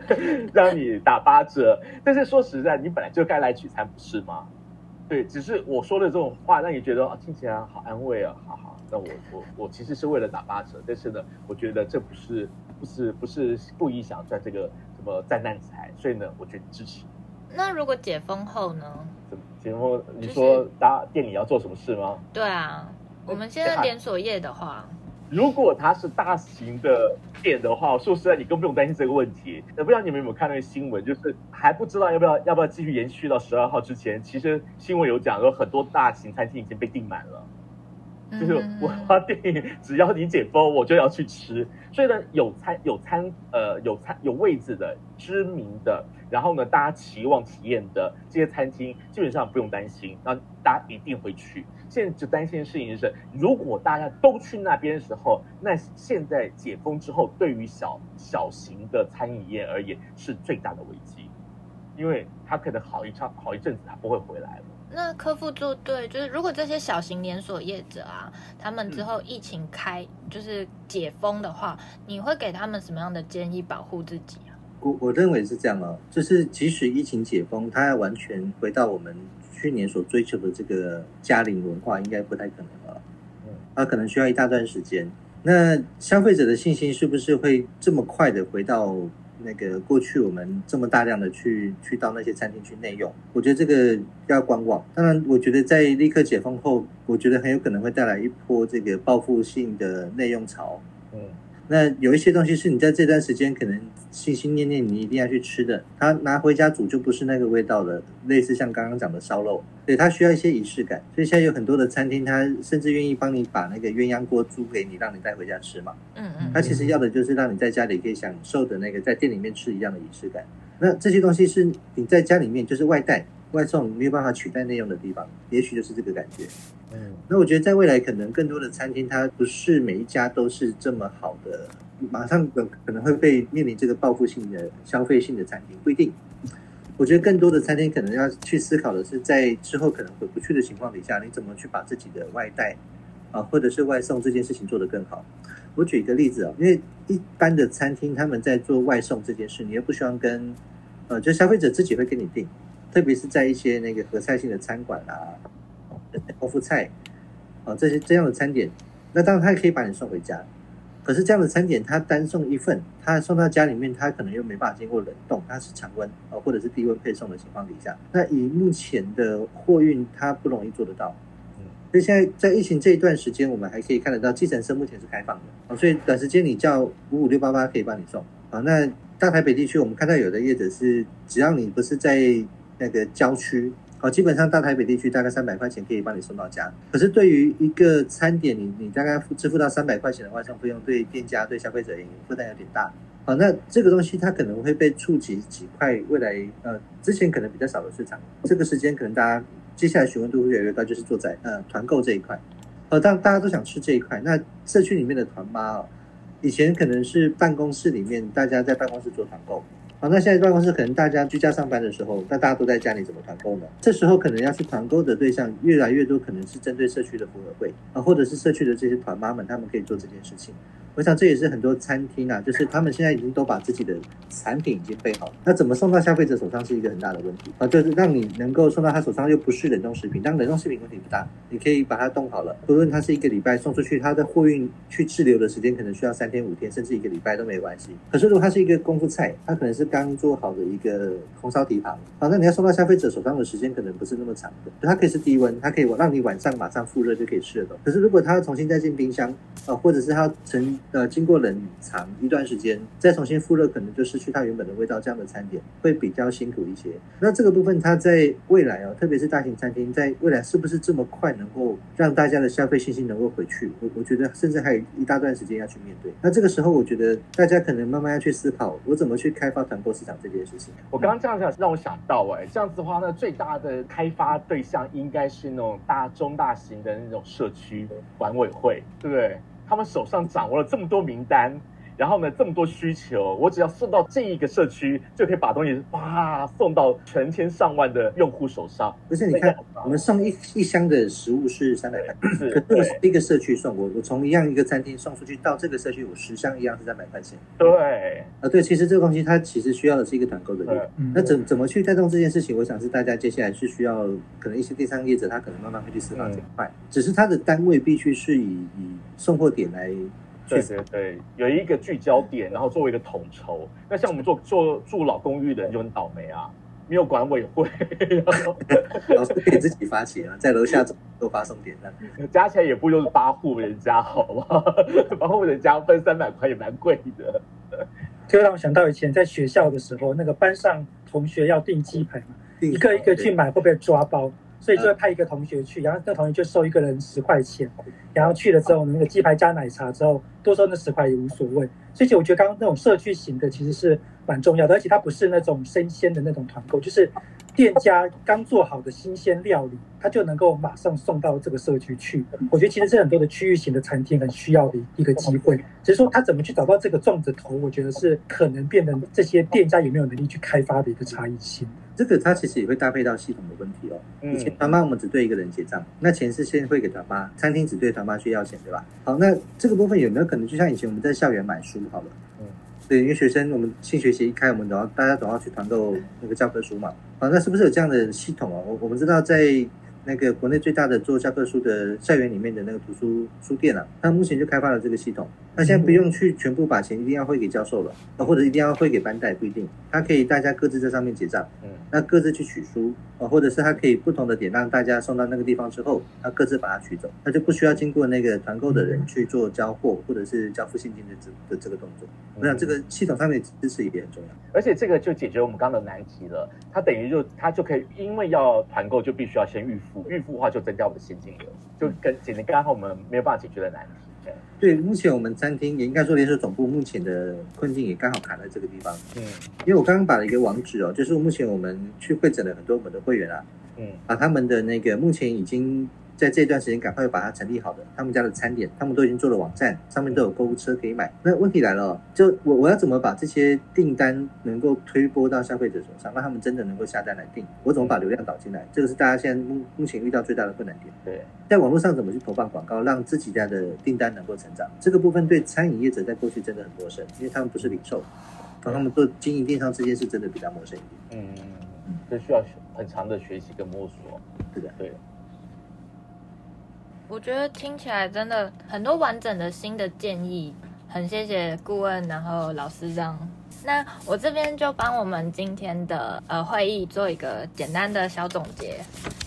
[SPEAKER 3] 让你打八折。但是说实在，你本来就该来取餐，不是吗？对，只是我说的这种话，让你觉得啊，听起来好安慰啊，好好。那我我我其实是为了打八折，但是呢，我觉得这不是。不是不是故意想赚这个什么灾难财，所以呢，我觉得支持。
[SPEAKER 1] 那如果解封后呢？
[SPEAKER 3] 怎么解封后？你说大家店里要做什么事吗？
[SPEAKER 1] 对啊，我们现在连锁业的话，
[SPEAKER 3] 如果它是大型的店的话，说实在，你更不用担心这个问题。那不知道你们有没有看那个新闻，就是还不知道要不要要不要继续延续到十二号之前。其实新闻有讲说，很多大型餐厅已经被订满了。就是我花电影，只要你解封，我就要去吃。所以呢，有餐有餐呃有餐有位置的知名的，然后呢，大家期望体验的这些餐厅，基本上不用担心，那大家一定会去。现在就担心的事情是，如果大家都去那边的时候，那现在解封之后，对于小小型的餐饮业而言是最大的危机，因为他可能好一场好一阵子他不会回来了。
[SPEAKER 1] 那客户做对，就是如果这些小型连锁业者啊，他们之后疫情开、嗯、就是解封的话，你会给他们什么样的建议保护自己啊？
[SPEAKER 2] 我我认为是这样哦，就是即使疫情解封，它要完全回到我们去年所追求的这个家庭文化，应该不太可能了。嗯，它可能需要一大段时间。那消费者的信心是不是会这么快的回到？那个过去我们这么大量的去去到那些餐厅去内用，我觉得这个要观望。当然，我觉得在立刻解封后，我觉得很有可能会带来一波这个报复性的内用潮。嗯。那有一些东西是你在这段时间可能心心念念你一定要去吃的，它拿回家煮就不是那个味道了，类似像刚刚讲的烧肉，对，它需要一些仪式感。所以现在有很多的餐厅，他甚至愿意帮你把那个鸳鸯锅租给你，让你带回家吃嘛。嗯嗯。他其实要的就是让你在家里可以享受的那个在店里面吃一样的仪式感。那这些东西是你在家里面就是外带。外送没有办法取代内用的地方，也许就是这个感觉。嗯，那我觉得在未来可能更多的餐厅，它不是每一家都是这么好的，马上可能会被面临这个报复性的消费性的餐厅，不一定。我觉得更多的餐厅可能要去思考的是，在之后可能回不去的情况底下，你怎么去把自己的外带啊，或者是外送这件事情做得更好。我举一个例子啊，因为一般的餐厅他们在做外送这件事，你又不希望跟呃，就消费者自己会跟你订。特别是在一些那个合菜性的餐馆啊，功夫菜，啊这些这样的餐点，那当然他也可以把你送回家。可是这样的餐点，他单送一份，他送到家里面，他可能又没办法经过冷冻，它是常温啊或者是低温配送的情况底下，那以目前的货运，它不容易做得到。嗯，所以现在在疫情这一段时间，我们还可以看得到，计程车目前是开放的啊，所以短时间你叫五五六八八可以帮你送啊。那大台北地区，我们看到有的业者是，只要你不是在那个郊区，哦，基本上大台北地区大概三百块钱可以帮你送到家。可是对于一个餐点，你你大概支付到三百块钱的外送费用，对店家对消费者也负担有点大。好，那这个东西它可能会被触及几块未来呃之前可能比较少的市场。这个时间可能大家接下来询问度会越来越高，就是做在呃团购这一块。呃，当大家都想吃这一块，那社区里面的团妈哦，以前可能是办公室里面大家在办公室做团购。好，那现在办公室可能大家居家上班的时候，那大家都在家里怎么团购呢？这时候可能要去团购的对象越来越多，可能是针对社区的福和会啊，或者是社区的这些团妈们，他们可以做这件事情。我想这也是很多餐厅啊，就是他们现在已经都把自己的产品已经备好了，那怎么送到消费者手上是一个很大的问题啊，就是让你能够送到他手上又不是冷冻食品，但冷冻食品问题不大，你可以把它冻好了，不论它是一个礼拜送出去，它的货运去滞留的时间可能需要三天五天，甚至一个礼拜都没关系。可是如果它是一个功夫菜，它可能是刚做好的一个红烧蹄膀，好，那你要送到消费者手上的时间可能不是那么长的，它可以是低温，它可以让你晚上马上复热就可以吃得到。可是如果它要重新再进冰箱啊，或者是它成呃经过冷藏一段时间，再重新复热，可能就失去它原本的味道。这样的餐点会比较辛苦一些。那这个部分，它在未来哦，特别是大型餐厅，在未来是不是这么快能够让大家的消费信心能够回去？我我觉得甚至还有一大段时间要去面对。那这个时候，我觉得大家可能慢慢要去思考，我怎么去开发团购市场这件事情。
[SPEAKER 3] 我刚刚这样讲，让我想到，哎，这样子的话，那最大的开发对象应该是那种大中大型的那种社区管委会，对不对？他们手上掌握了这么多名单。然后呢，这么多需求，我只要送到这一个社区，就可以把东西哇送到成千上万的用户手上。
[SPEAKER 2] 不是，你看，我们送一一箱的食物是三百块，是，可这个是一个社区送我，我从一样一个餐厅送出去到这个社区，我十箱一样是三百块钱。
[SPEAKER 3] 对，
[SPEAKER 2] 啊，对，其实这个东西它其实需要的是一个团购的力量。那怎怎么去带动这件事情？我想是大家接下来是需要，可能一些电商业者他可能慢慢会去思考这一块，只是他的单位必须是以以送货点来。
[SPEAKER 3] 对对对，有一个聚焦点，然后作为一个统筹。那像我们做做住老公寓的人就很倒霉啊，没有管委会，
[SPEAKER 2] 老师可以自己发起啊，在楼下都发送点赞，
[SPEAKER 3] 加起来也不就是八户人家，好不好？八户人家分三百块也蛮贵的。
[SPEAKER 4] 就让我想到以前在学校的时候，那个班上同学要订鸡排嘛，一个一个去买会不会抓包？所以就会派一个同学去，然后那个同学就收一个人十块钱，然后去了之后，那个鸡排加奶茶之后多收那十块也无所谓。所以其实我觉得刚刚那种社区型的其实是蛮重要的，而且它不是那种生鲜的那种团购，就是店家刚做好的新鲜料理，它就能够马上送到这个社区去。我觉得其实是很多的区域型的餐厅很需要的一个机会，只是说他怎么去找到这个粽子头，我觉得是可能变成这些店家有没有能力去开发的一个差异性。
[SPEAKER 2] 这个它其实也会搭配到系统的问题哦。以前团妈我们只对一个人结账，那钱是先汇给团妈，餐厅只对团妈去要钱，对吧？好，那这个部分有没有可能就像以前我们在校园买书好了？嗯，对，因为学生我们新学期一开，我们都要大家都要去团购那个教科书嘛。好，那是不是有这样的系统哦？我我们知道在。那个国内最大的做教科书的校园里面的那个图书书店啊，他目前就开发了这个系统。那现在不用去全部把钱一定要汇给教授了，啊，或者一定要汇给班代，不一定，他可以大家各自在上面结账，嗯，那各自去取书啊，或者是他可以不同的点让大家送到那个地方之后，他各自把它取走，那就不需要经过那个团购的人去做交货或者是交付现金的这的这个动作。我想这个系统上面支持也很重要，
[SPEAKER 3] 而且这个就解决我们刚刚的难题了。他等于就他就可以，因为要团购就必须要先预付。预付的话就增加我们的现金流，就跟简直刚好我们没有办法解决的难题。
[SPEAKER 2] 对，目前我们餐厅也应该说连锁总部目前的困境也刚好卡在这个地方。嗯，因为我刚刚把了一个网址哦，就是目前我们去会诊了很多我们的会员啊，嗯，把他们的那个目前已经。在这段时间，赶快把它成立好的，他们家的餐点，他们都已经做了网站，上面都有购物车可以买。那问题来了，就我我要怎么把这些订单能够推播到消费者手上，让他们真的能够下单来订？我怎么把流量导进来？这个是大家现在目目前遇到最大的困难点。对，在网络上怎么去投放广告，让自己家的订单能够成长？这个部分对餐饮业者在过去真的很陌生，因为他们不是零售，和他们做经营电商这件事真的比较陌生一点。
[SPEAKER 3] 嗯嗯，这需要很长的学习跟摸索。
[SPEAKER 2] 是的，对。
[SPEAKER 1] 我觉得听起来真的很多完整的新的建议，很谢谢顾问，然后老师这样。那我这边就帮我们今天的呃会议做一个简单的小总结。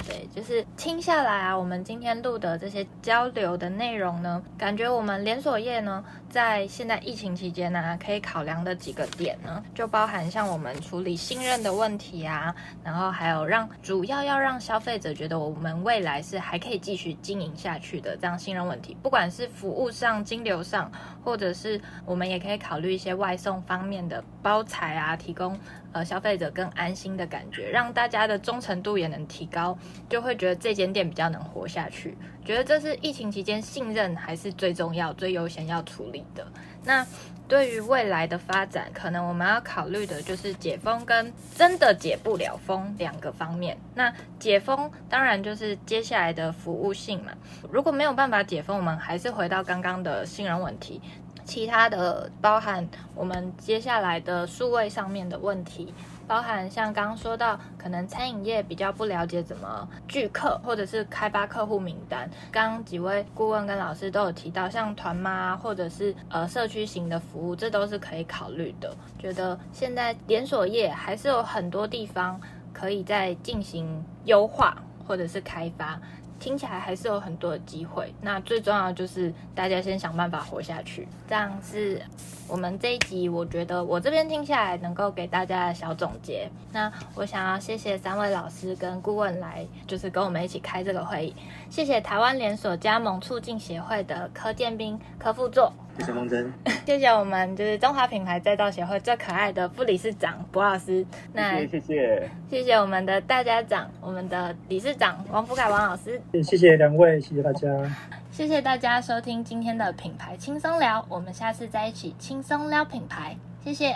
[SPEAKER 1] 对，就是听下来啊，我们今天录的这些交流的内容呢，感觉我们连锁业呢，在现在疫情期间呢、可以考量的几个点呢，就包含像我们处理信任的问题啊，然后还有让主要要让消费者觉得我们未来是还可以继续经营下去的这样信任问题，不管是服务上、金流上，或者是我们也可以考虑一些外送方面的包材啊，提供。呃，消费者更安心的感觉，让大家的忠诚度也能提高，就会觉得这间店比较能活下去。觉得这是疫情期间信任还是最重要、最优先要处理的。那对于未来的发展，可能我们要考虑的就是解封跟真的解不了封两个方面。那解封当然就是接下来的服务性嘛。如果没有办法解封，我们还是回到刚刚的信任问题。其他的包含我们接下来的数位上面的问题，包含像刚刚说到，可能餐饮业比较不了解怎么聚客，或者是开发客户名单。刚刚几位顾问跟老师都有提到，像团妈或者是呃社区型的服务，这都是可以考虑的。觉得现在连锁业还是有很多地方可以再进行优化或者是开发。听起来还是有很多的机会，那最重要就是大家先想办法活下去。这样是我们这一集，我觉得我这边听下来能够给大家的小总结。那我想要谢谢三位老师跟顾问来，就是跟我们一起开这个会议。谢谢台湾连锁加盟促进协会的柯建斌柯副座。
[SPEAKER 2] 谢谢梦真，
[SPEAKER 1] 谢谢我们就是中华品牌再造协会最可爱的副理事长博老师。那
[SPEAKER 3] 谢谢谢谢，
[SPEAKER 1] 谢谢我们的大家长，我们的理事长王福凯王老师。
[SPEAKER 4] 谢谢两位，谢谢大家，
[SPEAKER 1] 谢谢大家收听今天的品牌轻松聊，我们下次再一起轻松聊品牌，谢谢。